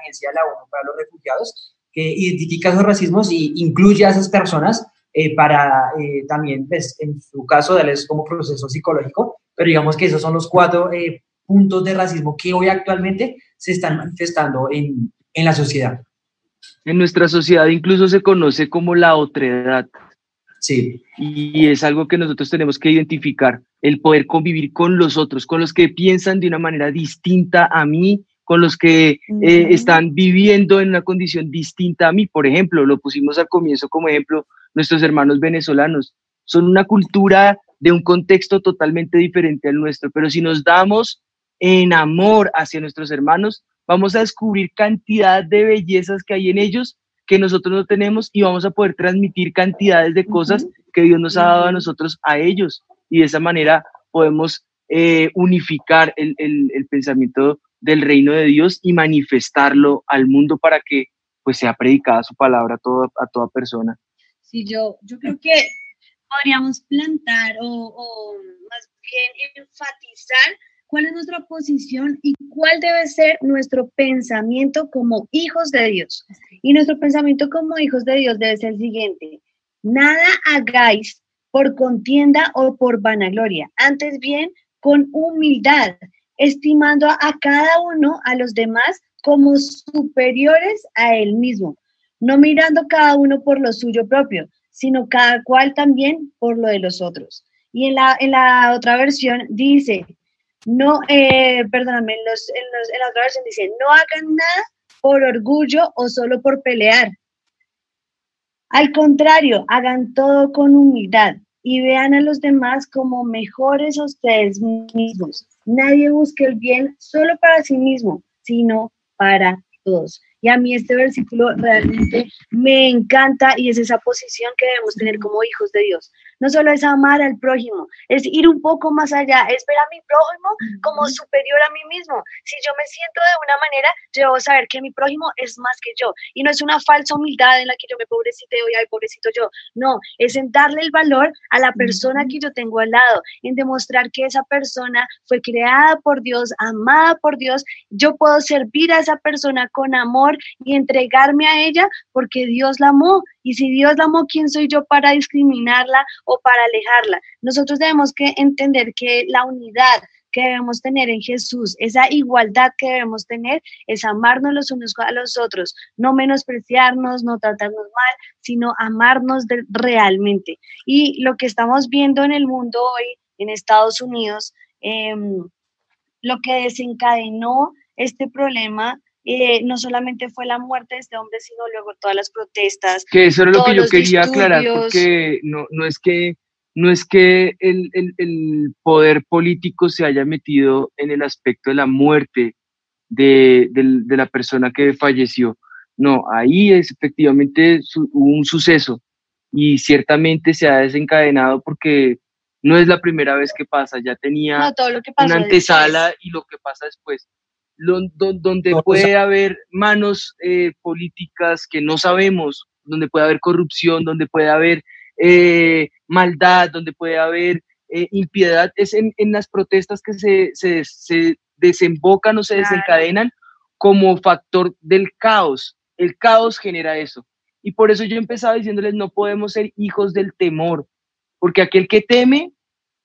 agencia de la ONU para los refugiados, que identifica esos racismos y incluye a esas personas eh, para eh, también, pues, en su caso, darles como proceso psicológico pero digamos que esos son los cuatro eh, puntos de racismo que hoy actualmente se están manifestando en, en la sociedad. En nuestra sociedad incluso se conoce como la otredad. Sí. Y es algo que nosotros tenemos que identificar, el poder convivir con los otros, con los que piensan de una manera distinta a mí, con los que eh, están viviendo en una condición distinta a mí. Por ejemplo, lo pusimos al comienzo como ejemplo, nuestros hermanos venezolanos. Son una cultura de un contexto totalmente diferente al nuestro, pero si nos damos en amor hacia nuestros hermanos, vamos a descubrir cantidad de bellezas que hay en ellos que nosotros no tenemos y vamos a poder transmitir cantidades de cosas que Dios nos ha dado a nosotros a ellos. Y de esa manera podemos eh, unificar el, el, pensamiento del reino de Dios y manifestarlo al mundo para que pues sea predicada su palabra a toda, a toda persona. Sí, yo, yo creo que podríamos plantar o, más bien enfatizar cuál es nuestra posición y cuál debe ser nuestro pensamiento como hijos de Dios. Y nuestro pensamiento como hijos de Dios debe ser el siguiente. Nada hagáis por contienda o por vanagloria, antes bien con humildad, estimando a cada uno a los demás como superiores a él mismo, no mirando cada uno por lo suyo propio, sino cada cual también por lo de los otros. Y en la, en la otra versión dice, no, eh, perdóname, en, los, en, la otra versión dice, no hagan nada por orgullo o solo por pelear. Al contrario, hagan todo con humildad y vean a los demás como mejores a ustedes mismos. Nadie busque el bien solo para sí mismo, sino para todos. Y a mí este versículo realmente me encanta y es esa posición que debemos tener como hijos de Dios. No solo es amar al prójimo, es ir un poco más allá, es ver a mi prójimo como superior a mí mismo. Si yo me siento de una manera, yo debo saber que mi prójimo es más que yo. Y no es una falsa humildad en la que yo me pobrecito y ay, pobrecito yo. No, es en darle el valor a la persona que yo tengo al lado, en demostrar que esa persona fue creada por Dios, amada por Dios. Yo puedo servir a esa persona con amor y entregarme a ella porque Dios la amó. Y si Dios la amó, ¿quién soy yo para discriminarla o para alejarla? Nosotros debemos que entender que la unidad que debemos tener en Jesús, esa igualdad que debemos tener es amarnos los unos a los otros, no menospreciarnos, no tratarnos mal, sino amarnos realmente. Y lo que estamos viendo en el mundo hoy, en Estados Unidos, em, lo que desencadenó este problema eh, no solamente fue la muerte de este hombre, sino luego todas las protestas. Que eso era lo que yo quería aclarar, porque no, no es que, no es que el, el, el, poder político se haya metido en el aspecto de la muerte de, de, de la persona que falleció. No, ahí es efectivamente hubo un suceso y ciertamente se ha desencadenado porque no es la primera vez que pasa, ya tenía una antesala y lo que pasa después donde puede haber manos eh, políticas que no sabemos, donde puede haber corrupción, donde puede haber eh, maldad, donde puede haber eh, impiedad, es en, las protestas que se, se, desembocan o se desencadenan como factor del caos. El caos genera eso. Y por eso yo empezaba diciéndoles, no podemos ser hijos del temor, porque aquel que teme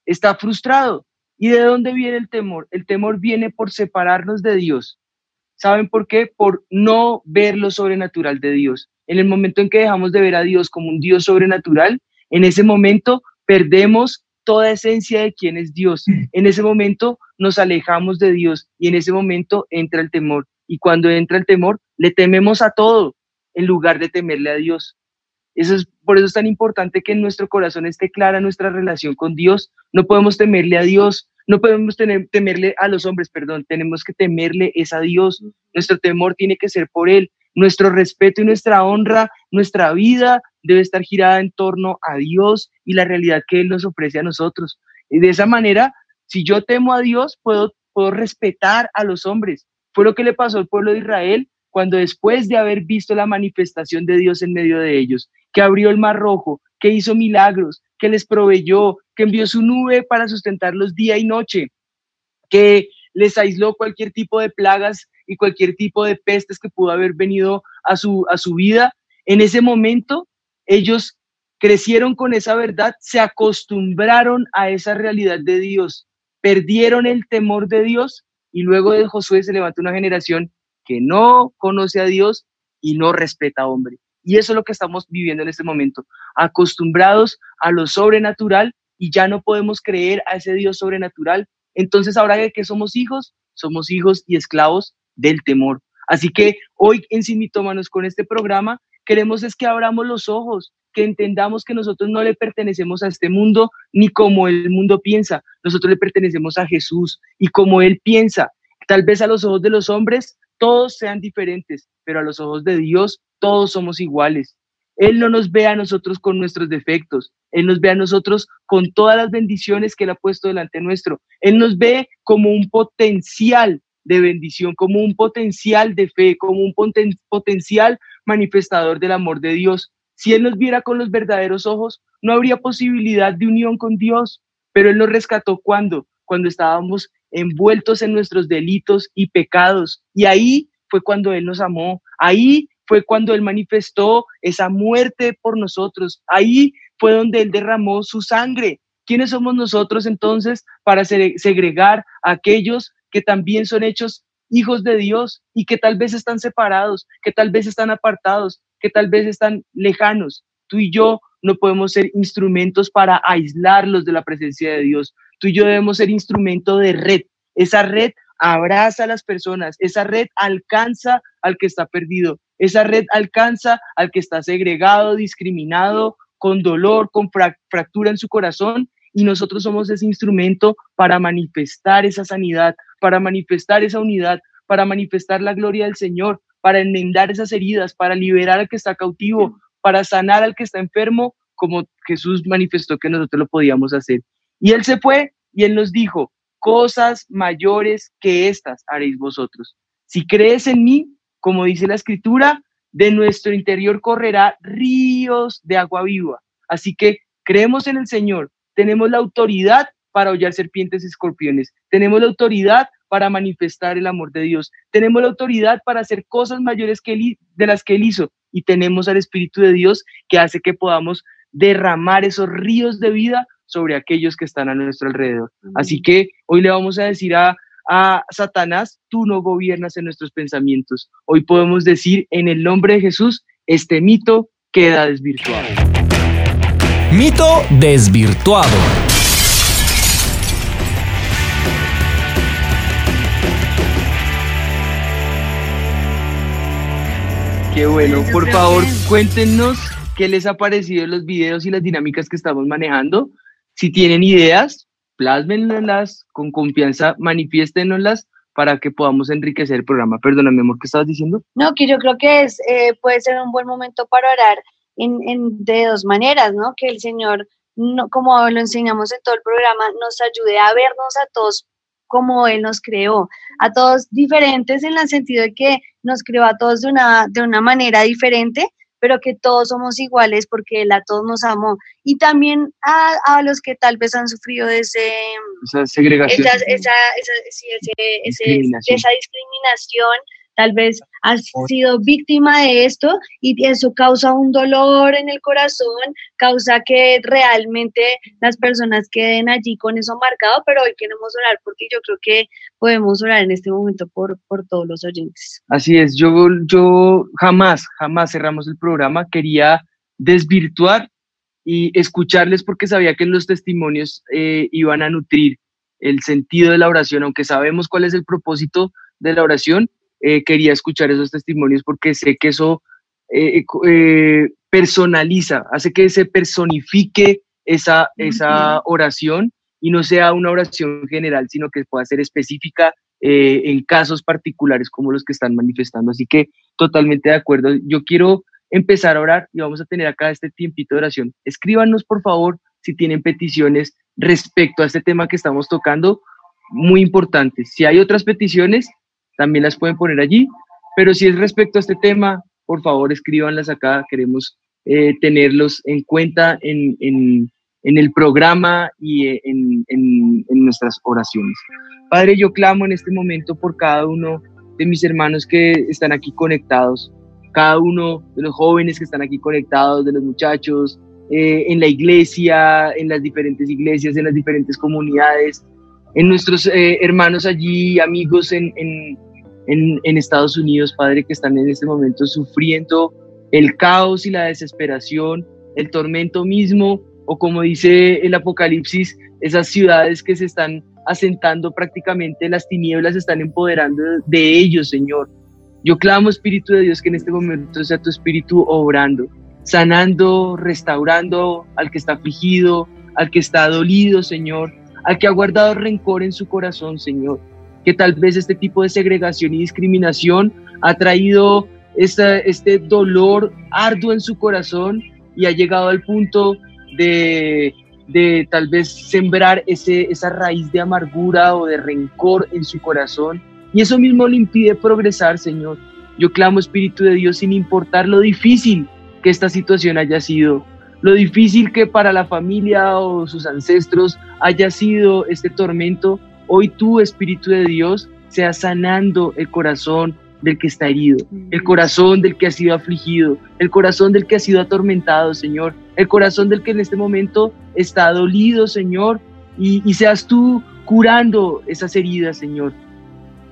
está frustrado. ¿Y de dónde viene el temor? El temor viene por separarnos de Dios. ¿Saben por qué? Por no ver lo sobrenatural de Dios. En el momento en que dejamos de ver a Dios como un Dios sobrenatural, en ese momento perdemos toda esencia de quién es Dios. En ese momento nos alejamos de Dios y en ese momento entra el temor. Y cuando entra el temor, le tememos a todo en lugar de temerle a Dios. Eso es, por eso es tan importante que en nuestro corazón esté clara nuestra relación con Dios. No podemos temerle a Dios, no podemos tener, temerle a los hombres, perdón, tenemos que temerle es a Dios. Nuestro temor tiene que ser por Él. Nuestro respeto y nuestra honra, nuestra vida debe estar girada en torno a Dios y la realidad que Él nos ofrece a nosotros. Y de esa manera, si yo temo a Dios, puedo, puedo respetar a los hombres. Fue lo que le pasó al pueblo de Israel cuando después de haber visto la manifestación de Dios en medio de ellos, que abrió el mar rojo, que hizo milagros, que les proveyó, que envió su nube para sustentarlos día y noche, que les aisló cualquier tipo de plagas y cualquier tipo de pestes que pudo haber venido a su, a su vida, en ese momento ellos crecieron con esa verdad, se acostumbraron a esa realidad de Dios, perdieron el temor de Dios y luego de Josué se levantó una generación que no conoce a Dios y no respeta a hombre. Y eso es lo que estamos viviendo en este momento, acostumbrados a lo sobrenatural y ya no podemos creer a ese Dios sobrenatural. Entonces, ahora que somos hijos, somos hijos y esclavos del temor. Así que hoy en Simitómanos con este programa queremos es que abramos los ojos, que entendamos que nosotros no le pertenecemos a este mundo ni como el mundo piensa, nosotros le pertenecemos a Jesús y como Él piensa. Tal vez a los ojos de los hombres todos sean diferentes, pero a los ojos de Dios todos somos iguales. Él no nos ve a nosotros con nuestros defectos, Él nos ve a nosotros con todas las bendiciones que Él ha puesto delante nuestro. Él nos ve como un potencial de bendición, como un potencial de fe, como un potencial manifestador del amor de Dios. Si Él nos viera con los verdaderos ojos, no habría posibilidad de unión con Dios, pero Él nos rescató cuando, cuando estábamos envueltos en nuestros delitos y pecados. Y ahí fue cuando Él nos amó, ahí fue cuando Él manifestó esa muerte por nosotros, ahí fue donde Él derramó su sangre. ¿Quiénes somos nosotros entonces para segregar a aquellos que también son hechos hijos de Dios y que tal vez están separados, que tal vez están apartados, que tal vez están lejanos? Tú y yo no podemos ser instrumentos para aislarlos de la presencia de Dios. Tú y yo debemos ser instrumento de red. Esa red abraza a las personas, esa red alcanza al que está perdido, esa red alcanza al que está segregado, discriminado, con dolor, con fractura en su corazón, y nosotros somos ese instrumento para manifestar esa sanidad, para manifestar esa unidad, para manifestar la gloria del Señor, para enmendar esas heridas, para liberar al que está cautivo, para sanar al que está enfermo, como Jesús manifestó que nosotros lo podíamos hacer. Y él se fue y él nos dijo, cosas mayores que estas haréis vosotros. Si crees en mí, como dice la escritura, de nuestro interior correrá ríos de agua viva. Así que creemos en el Señor, tenemos la autoridad para hollar serpientes y escorpiones, tenemos la autoridad para manifestar el amor de Dios, tenemos la autoridad para hacer cosas mayores que de las que Él hizo y tenemos al Espíritu de Dios que hace que podamos derramar esos ríos de vida sobre aquellos que están a nuestro alrededor. Así que hoy le vamos a decir a, a Satanás, tú no gobiernas en nuestros pensamientos. Hoy podemos decir en el nombre de Jesús, este mito queda desvirtuado. Mito desvirtuado. Qué bueno, por favor, cuéntenos qué les ha parecido los videos y las dinámicas que estamos manejando. Si tienen ideas, plásmenlas con confianza, manifiéstenoslas para que podamos enriquecer el programa. Perdóname, amor, ¿qué estabas diciendo? No, que yo creo que es, eh, puede ser un buen momento para orar en, en, de dos maneras, ¿no? Que el Señor, no, como lo enseñamos en todo el programa, nos ayude a vernos a todos como Él nos creó, a todos diferentes en el sentido de que nos creó a todos de una, de una manera diferente, pero que todos somos iguales porque Él a todos nos amó. Y también a, a los que tal vez han sufrido de ese, esa segregación, esa, esa, esa, esa discriminación, tal vez has sido víctima de esto y eso causa un dolor en el corazón, causa que realmente las personas queden allí con eso marcado, pero hoy queremos orar porque yo creo que podemos orar en este momento por, por todos los oyentes. Así es, yo, yo jamás, jamás cerramos el programa, quería desvirtuar y escucharles porque sabía que los testimonios eh, iban a nutrir el sentido de la oración, aunque sabemos cuál es el propósito de la oración, eh, quería escuchar esos testimonios porque sé que eso eh, personaliza, hace que se personifique esa, esa oración y no sea una oración general, sino que pueda ser específica en casos particulares como los que están manifestando. Así que totalmente de acuerdo. Yo quiero empezar a orar y vamos a tener acá este tiempito de oración. Escríbanos, por favor, si tienen peticiones respecto a este tema que estamos tocando, muy importante. Si hay otras peticiones, también las pueden poner allí, pero si es respecto a este tema, por favor, escríbanlas acá. Queremos eh, tenerlos en cuenta en, el programa y en, en nuestras oraciones. Padre, yo clamo en este momento por cada uno de mis hermanos que están aquí conectados cada uno de los jóvenes que están aquí conectados, de los muchachos, eh, en la iglesia, en las diferentes iglesias, en las diferentes comunidades, en nuestros eh, hermanos allí, amigos en, en, en, Estados Unidos, Padre, que están en este momento sufriendo el caos y la desesperación, el tormento mismo, o como dice el Apocalipsis, esas ciudades que se están asentando prácticamente, las tinieblas están empoderando de ellos, Señor. Yo clamo, Espíritu de Dios, que en este momento sea tu Espíritu obrando, sanando, restaurando al que está afligido, al que está dolido, Señor, al que ha guardado rencor en su corazón, Señor. Que tal vez este tipo de segregación y discriminación ha traído este dolor arduo en su corazón y ha llegado al punto de, de tal vez sembrar ese, esa raíz de amargura o de rencor en su corazón y eso mismo le impide progresar, Señor. Yo clamo, Espíritu de Dios, sin importar lo difícil que esta situación haya sido, lo difícil que para la familia o sus ancestros haya sido este tormento, hoy tú, Espíritu de Dios, seas sanando el corazón del que está herido, el corazón del que ha sido afligido, el corazón del que ha sido atormentado, Señor, el corazón del que en este momento está dolido, Señor, y, y seas tú curando esas heridas, Señor.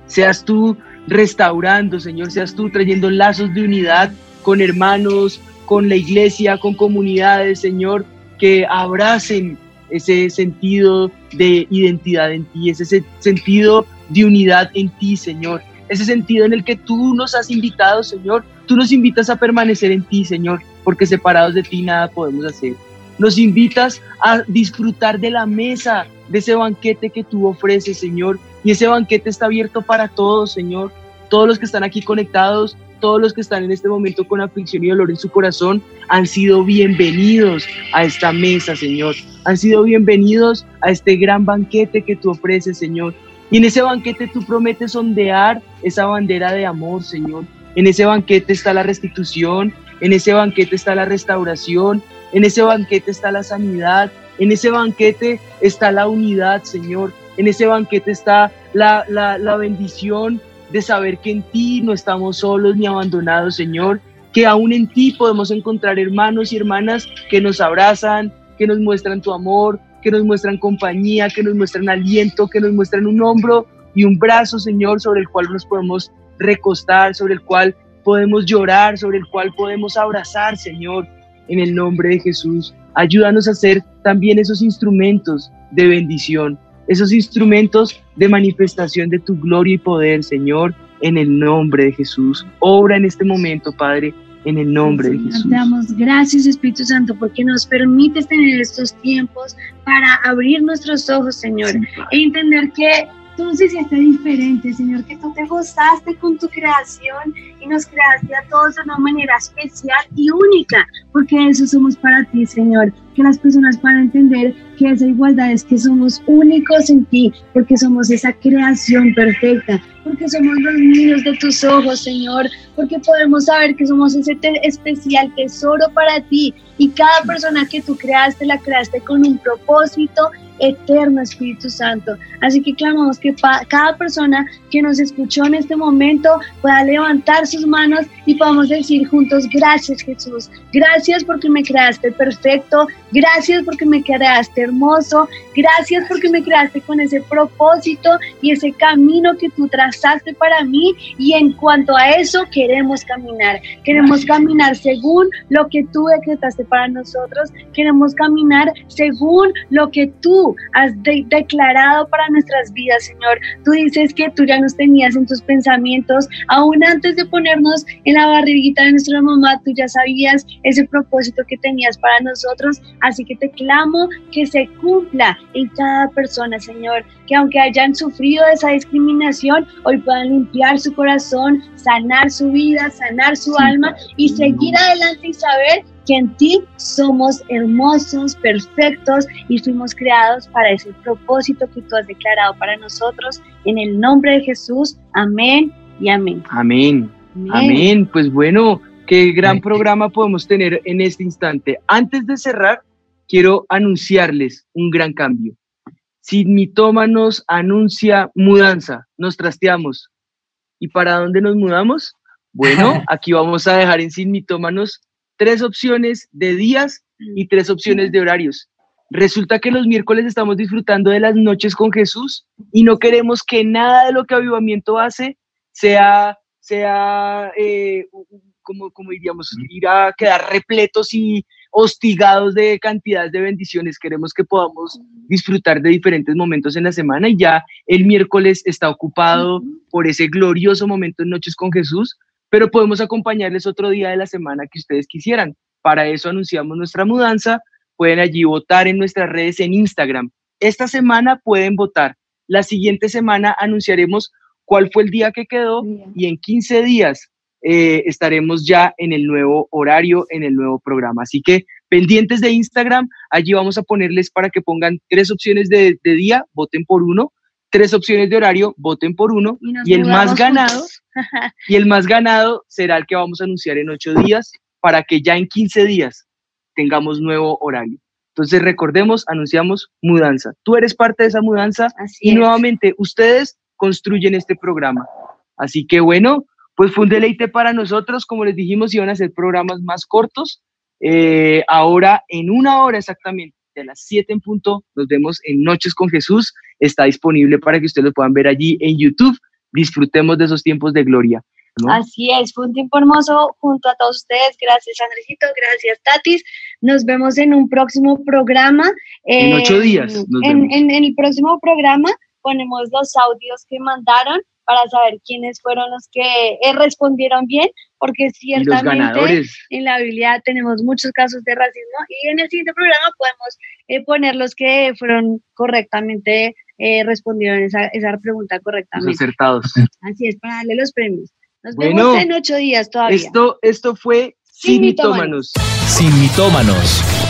Seas tú restaurando, Señor, seas tú trayendo lazos de unidad con hermanos, con la iglesia, con comunidades, Señor, que abracen ese sentido de identidad en ti, ese sentido de unidad en ti, Señor, ese sentido en el que tú nos has invitado, Señor, tú nos invitas a permanecer en ti, Señor, porque separados de ti nada podemos hacer. Nos invitas a disfrutar de la mesa, de ese banquete que tú ofreces, Señor, y ese banquete está abierto para todos, Señor. Todos los que están aquí conectados, todos los que están en este momento con aflicción y dolor en su corazón, han sido bienvenidos a esta mesa, Señor. Han sido bienvenidos a este gran banquete que tú ofreces, Señor. Y en ese banquete tú prometes ondear esa bandera de amor, Señor. En ese banquete está la restitución, en ese banquete está la restauración, en ese banquete está la sanidad, en ese banquete está la unidad, Señor. En ese banquete está la, la, bendición de saber que en ti no estamos solos ni abandonados, Señor, que aún en ti podemos encontrar hermanos y hermanas que nos abrazan, que nos muestran tu amor, que nos muestran compañía, que nos muestran aliento, que nos muestran un hombro y un brazo, Señor, sobre el cual nos podemos recostar, sobre el cual podemos llorar, sobre el cual podemos abrazar, Señor, en el nombre de Jesús. Ayúdanos a ser también esos instrumentos de bendición, esos instrumentos de manifestación de tu gloria y poder, Señor, en el nombre de Jesús. Obra en este momento, Padre, en el nombre de Jesús. Te damos gracias, Espíritu Santo, porque nos permites tener estos tiempos para abrir nuestros ojos, Señor, e entender que tú nos hiciste diferente, Señor, que tú te gozaste con tu creación y nos creaste a todos de una manera especial y única, porque eso somos para ti, Señor que las personas puedan entender que esa igualdad es que somos únicos en ti, porque somos esa creación perfecta, porque somos los niños de tus ojos, Señor, porque podemos saber que somos ese especial tesoro para ti y cada persona que tú creaste la creaste con un propósito eterno Espíritu Santo. Así que clamamos que cada persona que nos escuchó en este momento pueda levantar sus manos y podamos decir juntos, gracias Jesús, gracias porque me creaste perfecto, gracias porque me creaste hermoso, gracias porque me creaste con ese propósito y ese camino que tú trazaste para mí. Y en cuanto a eso queremos caminar, queremos caminar según lo que tú decretaste para nosotros, queremos caminar según lo que tú has declarado para nuestras vidas, Señor. Tú dices que tú ya nos tenías en tus pensamientos, aún antes de ponernos en la barriguita de nuestra mamá, tú ya sabías ese propósito que tenías para nosotros. Así que te clamo que se cumpla en cada persona, Señor, que aunque hayan sufrido esa discriminación, hoy puedan limpiar su corazón, sanar su vida, sanar su alma y seguir adelante y saber que en ti somos hermosos, perfectos y fuimos creados para ese propósito que tú has declarado para nosotros. En el nombre de Jesús, amén y amén. Amén. Amén. Pues bueno, qué gran programa podemos tener en este instante. Antes de cerrar, quiero anunciarles un gran cambio. Si mitómanos anuncia mudanza, nos trasteamos. ¿Y para dónde nos mudamos? Bueno, aquí vamos a dejar en Sin Mitómanos tres opciones de días y tres opciones de horarios. Resulta que los miércoles estamos disfrutando de las noches con Jesús y no queremos que nada de lo que avivamiento hace sea, sea eh, como, como diríamos, ir a quedar repletos y hostigados de cantidades de bendiciones. Queremos que podamos disfrutar de diferentes momentos en la semana y ya el miércoles está ocupado por ese glorioso momento en Noches con Jesús pero podemos acompañarles otro día de la semana que ustedes quisieran. Para eso anunciamos nuestra mudanza. Pueden allí votar en nuestras redes en Instagram. Esta semana pueden votar. La siguiente semana anunciaremos cuál fue el día que quedó y en 15 días eh, estaremos ya en el nuevo horario, en el nuevo programa. Así que pendientes de Instagram, allí vamos a ponerles para que pongan tres opciones de, día, voten por uno, tres opciones de horario, voten por uno y el más ganado y el más ganado será el que vamos a anunciar en ocho días para que ya en 15 días tengamos nuevo horario. Entonces recordemos, anunciamos mudanza. Tú eres parte de esa mudanza y nuevamente ustedes construyen este programa. Así que bueno, pues fue un deleite para nosotros. Como les dijimos, iban a ser programas más cortos. Eh, ahora, en una hora exactamente, de las 7 en punto, nos vemos en Noches con Jesús. Está disponible para que ustedes lo puedan ver allí en YouTube disfrutemos de esos tiempos de gloria. Así es, fue un tiempo hermoso junto a todos ustedes. Gracias, Andresito, gracias, Tatis. Nos vemos en un próximo programa. En ocho eh, días. en, en, el próximo programa ponemos los audios que mandaron para saber quiénes fueron los que eh, respondieron bien, porque ciertamente en la Biblia tenemos muchos casos de racismo y en el siguiente programa podemos eh, poner los que fueron correctamente eh, respondieron esa, esa pregunta correctamente. acertados. Así es, para darle los premios. Nos vemos en ocho días todavía. Esto, esto fue Sin, mitómanos. Sin mitómanos.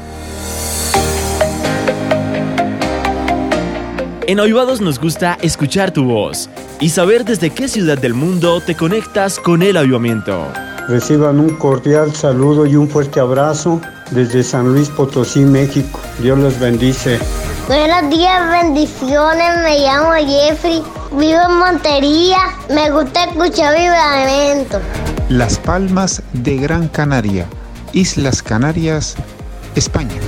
En Avivados nos gusta escuchar tu voz y saber desde qué ciudad del mundo te conectas con el avivamiento. Reciban un cordial saludo y un fuerte abrazo desde San Luis Potosí, México. Dios los bendice. Buenos días, bendiciones. Me llamo Jeffrey. Vivo en Montería. Me gusta escuchar Avivamiento. Las Palmas de Gran Canaria, Islas Canarias, España.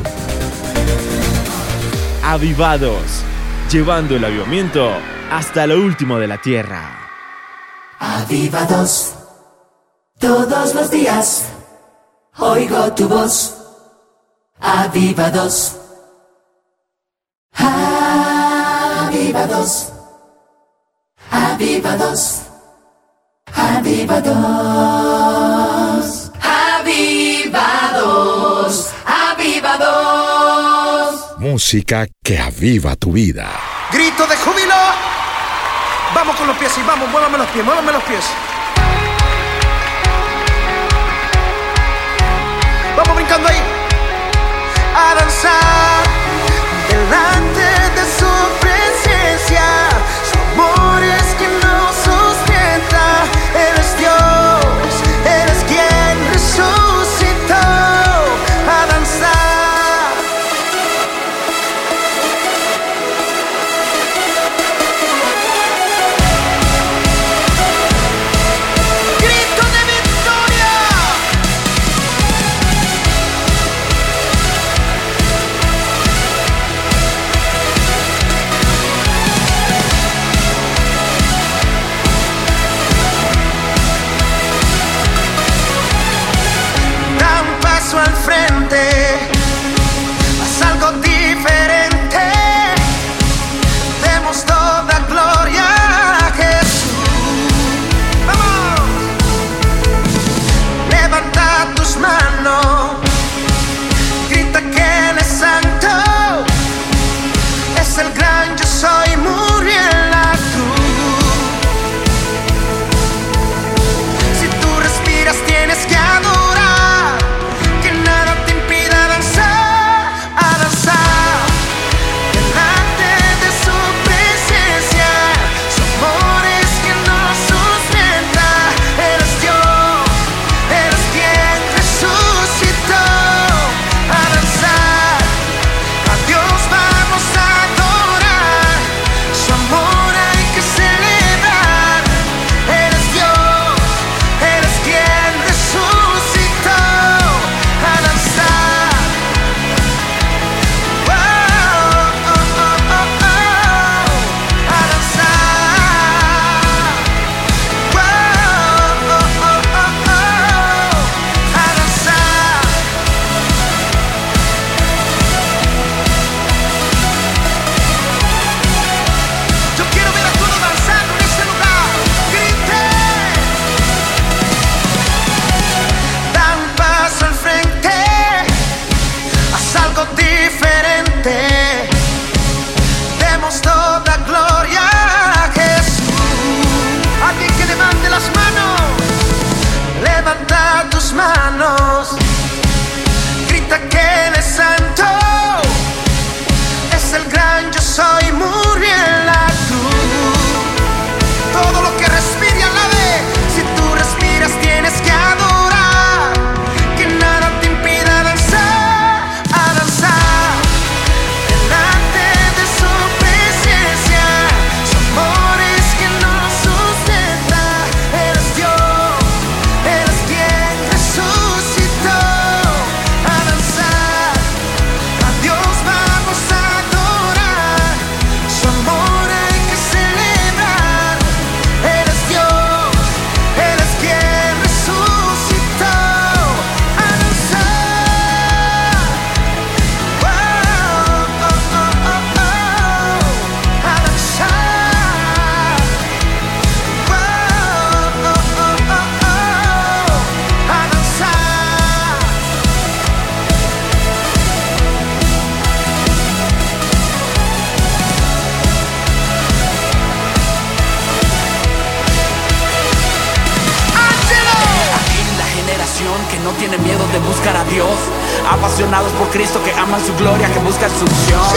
Avivados, llevando el avivamiento hasta lo último de la tierra. Avivados, todos los días, oigo tu voz. Avivados, avivados, Avivados. Avivados. Música que aviva tu vida. Grito de júbilo. Vamos con los pies y vamos, muévame los pies, muévame los pies. Vamos brincando ahí. A danzar no tiene miedo de buscar a Dios. Apasionados por Cristo que aman su gloria, que buscan su unción.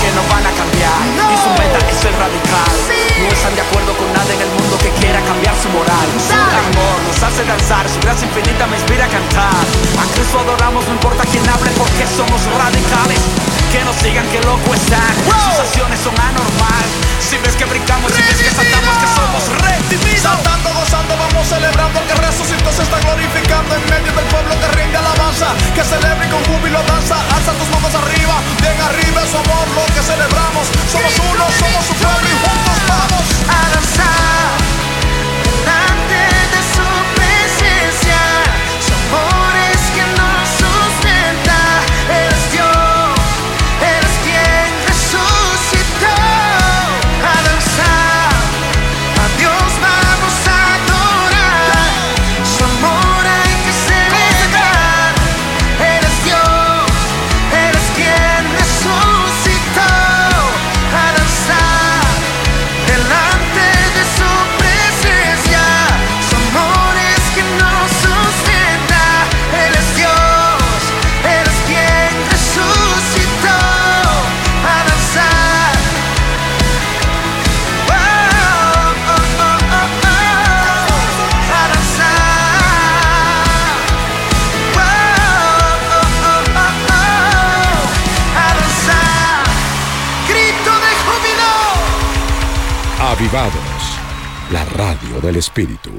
Que no van a cambiar y su meta es el radical. No están de acuerdo con nada en el mundo que quiera cambiar su moral. Su amor nos hace danzar, su gracia infinita me inspira a cantar. A Cristo adoramos, no importa quién hable porque somos radicales. Que nos digan que loco están, sus acciones son anormal. Si ves que brincamos, si ves que saltamos, que somos redimidos. Saltando, gozando, vamos celebrando que resucitó, se está glorificando en medio del pueblo que rinde alabanza. Que celebre y con júbilo danza, alza tus manos arriba, bien arriba es amor, lo que celebramos. Somos uno, somos su pueblo y juntos vamos a danzar. Del Espíritu.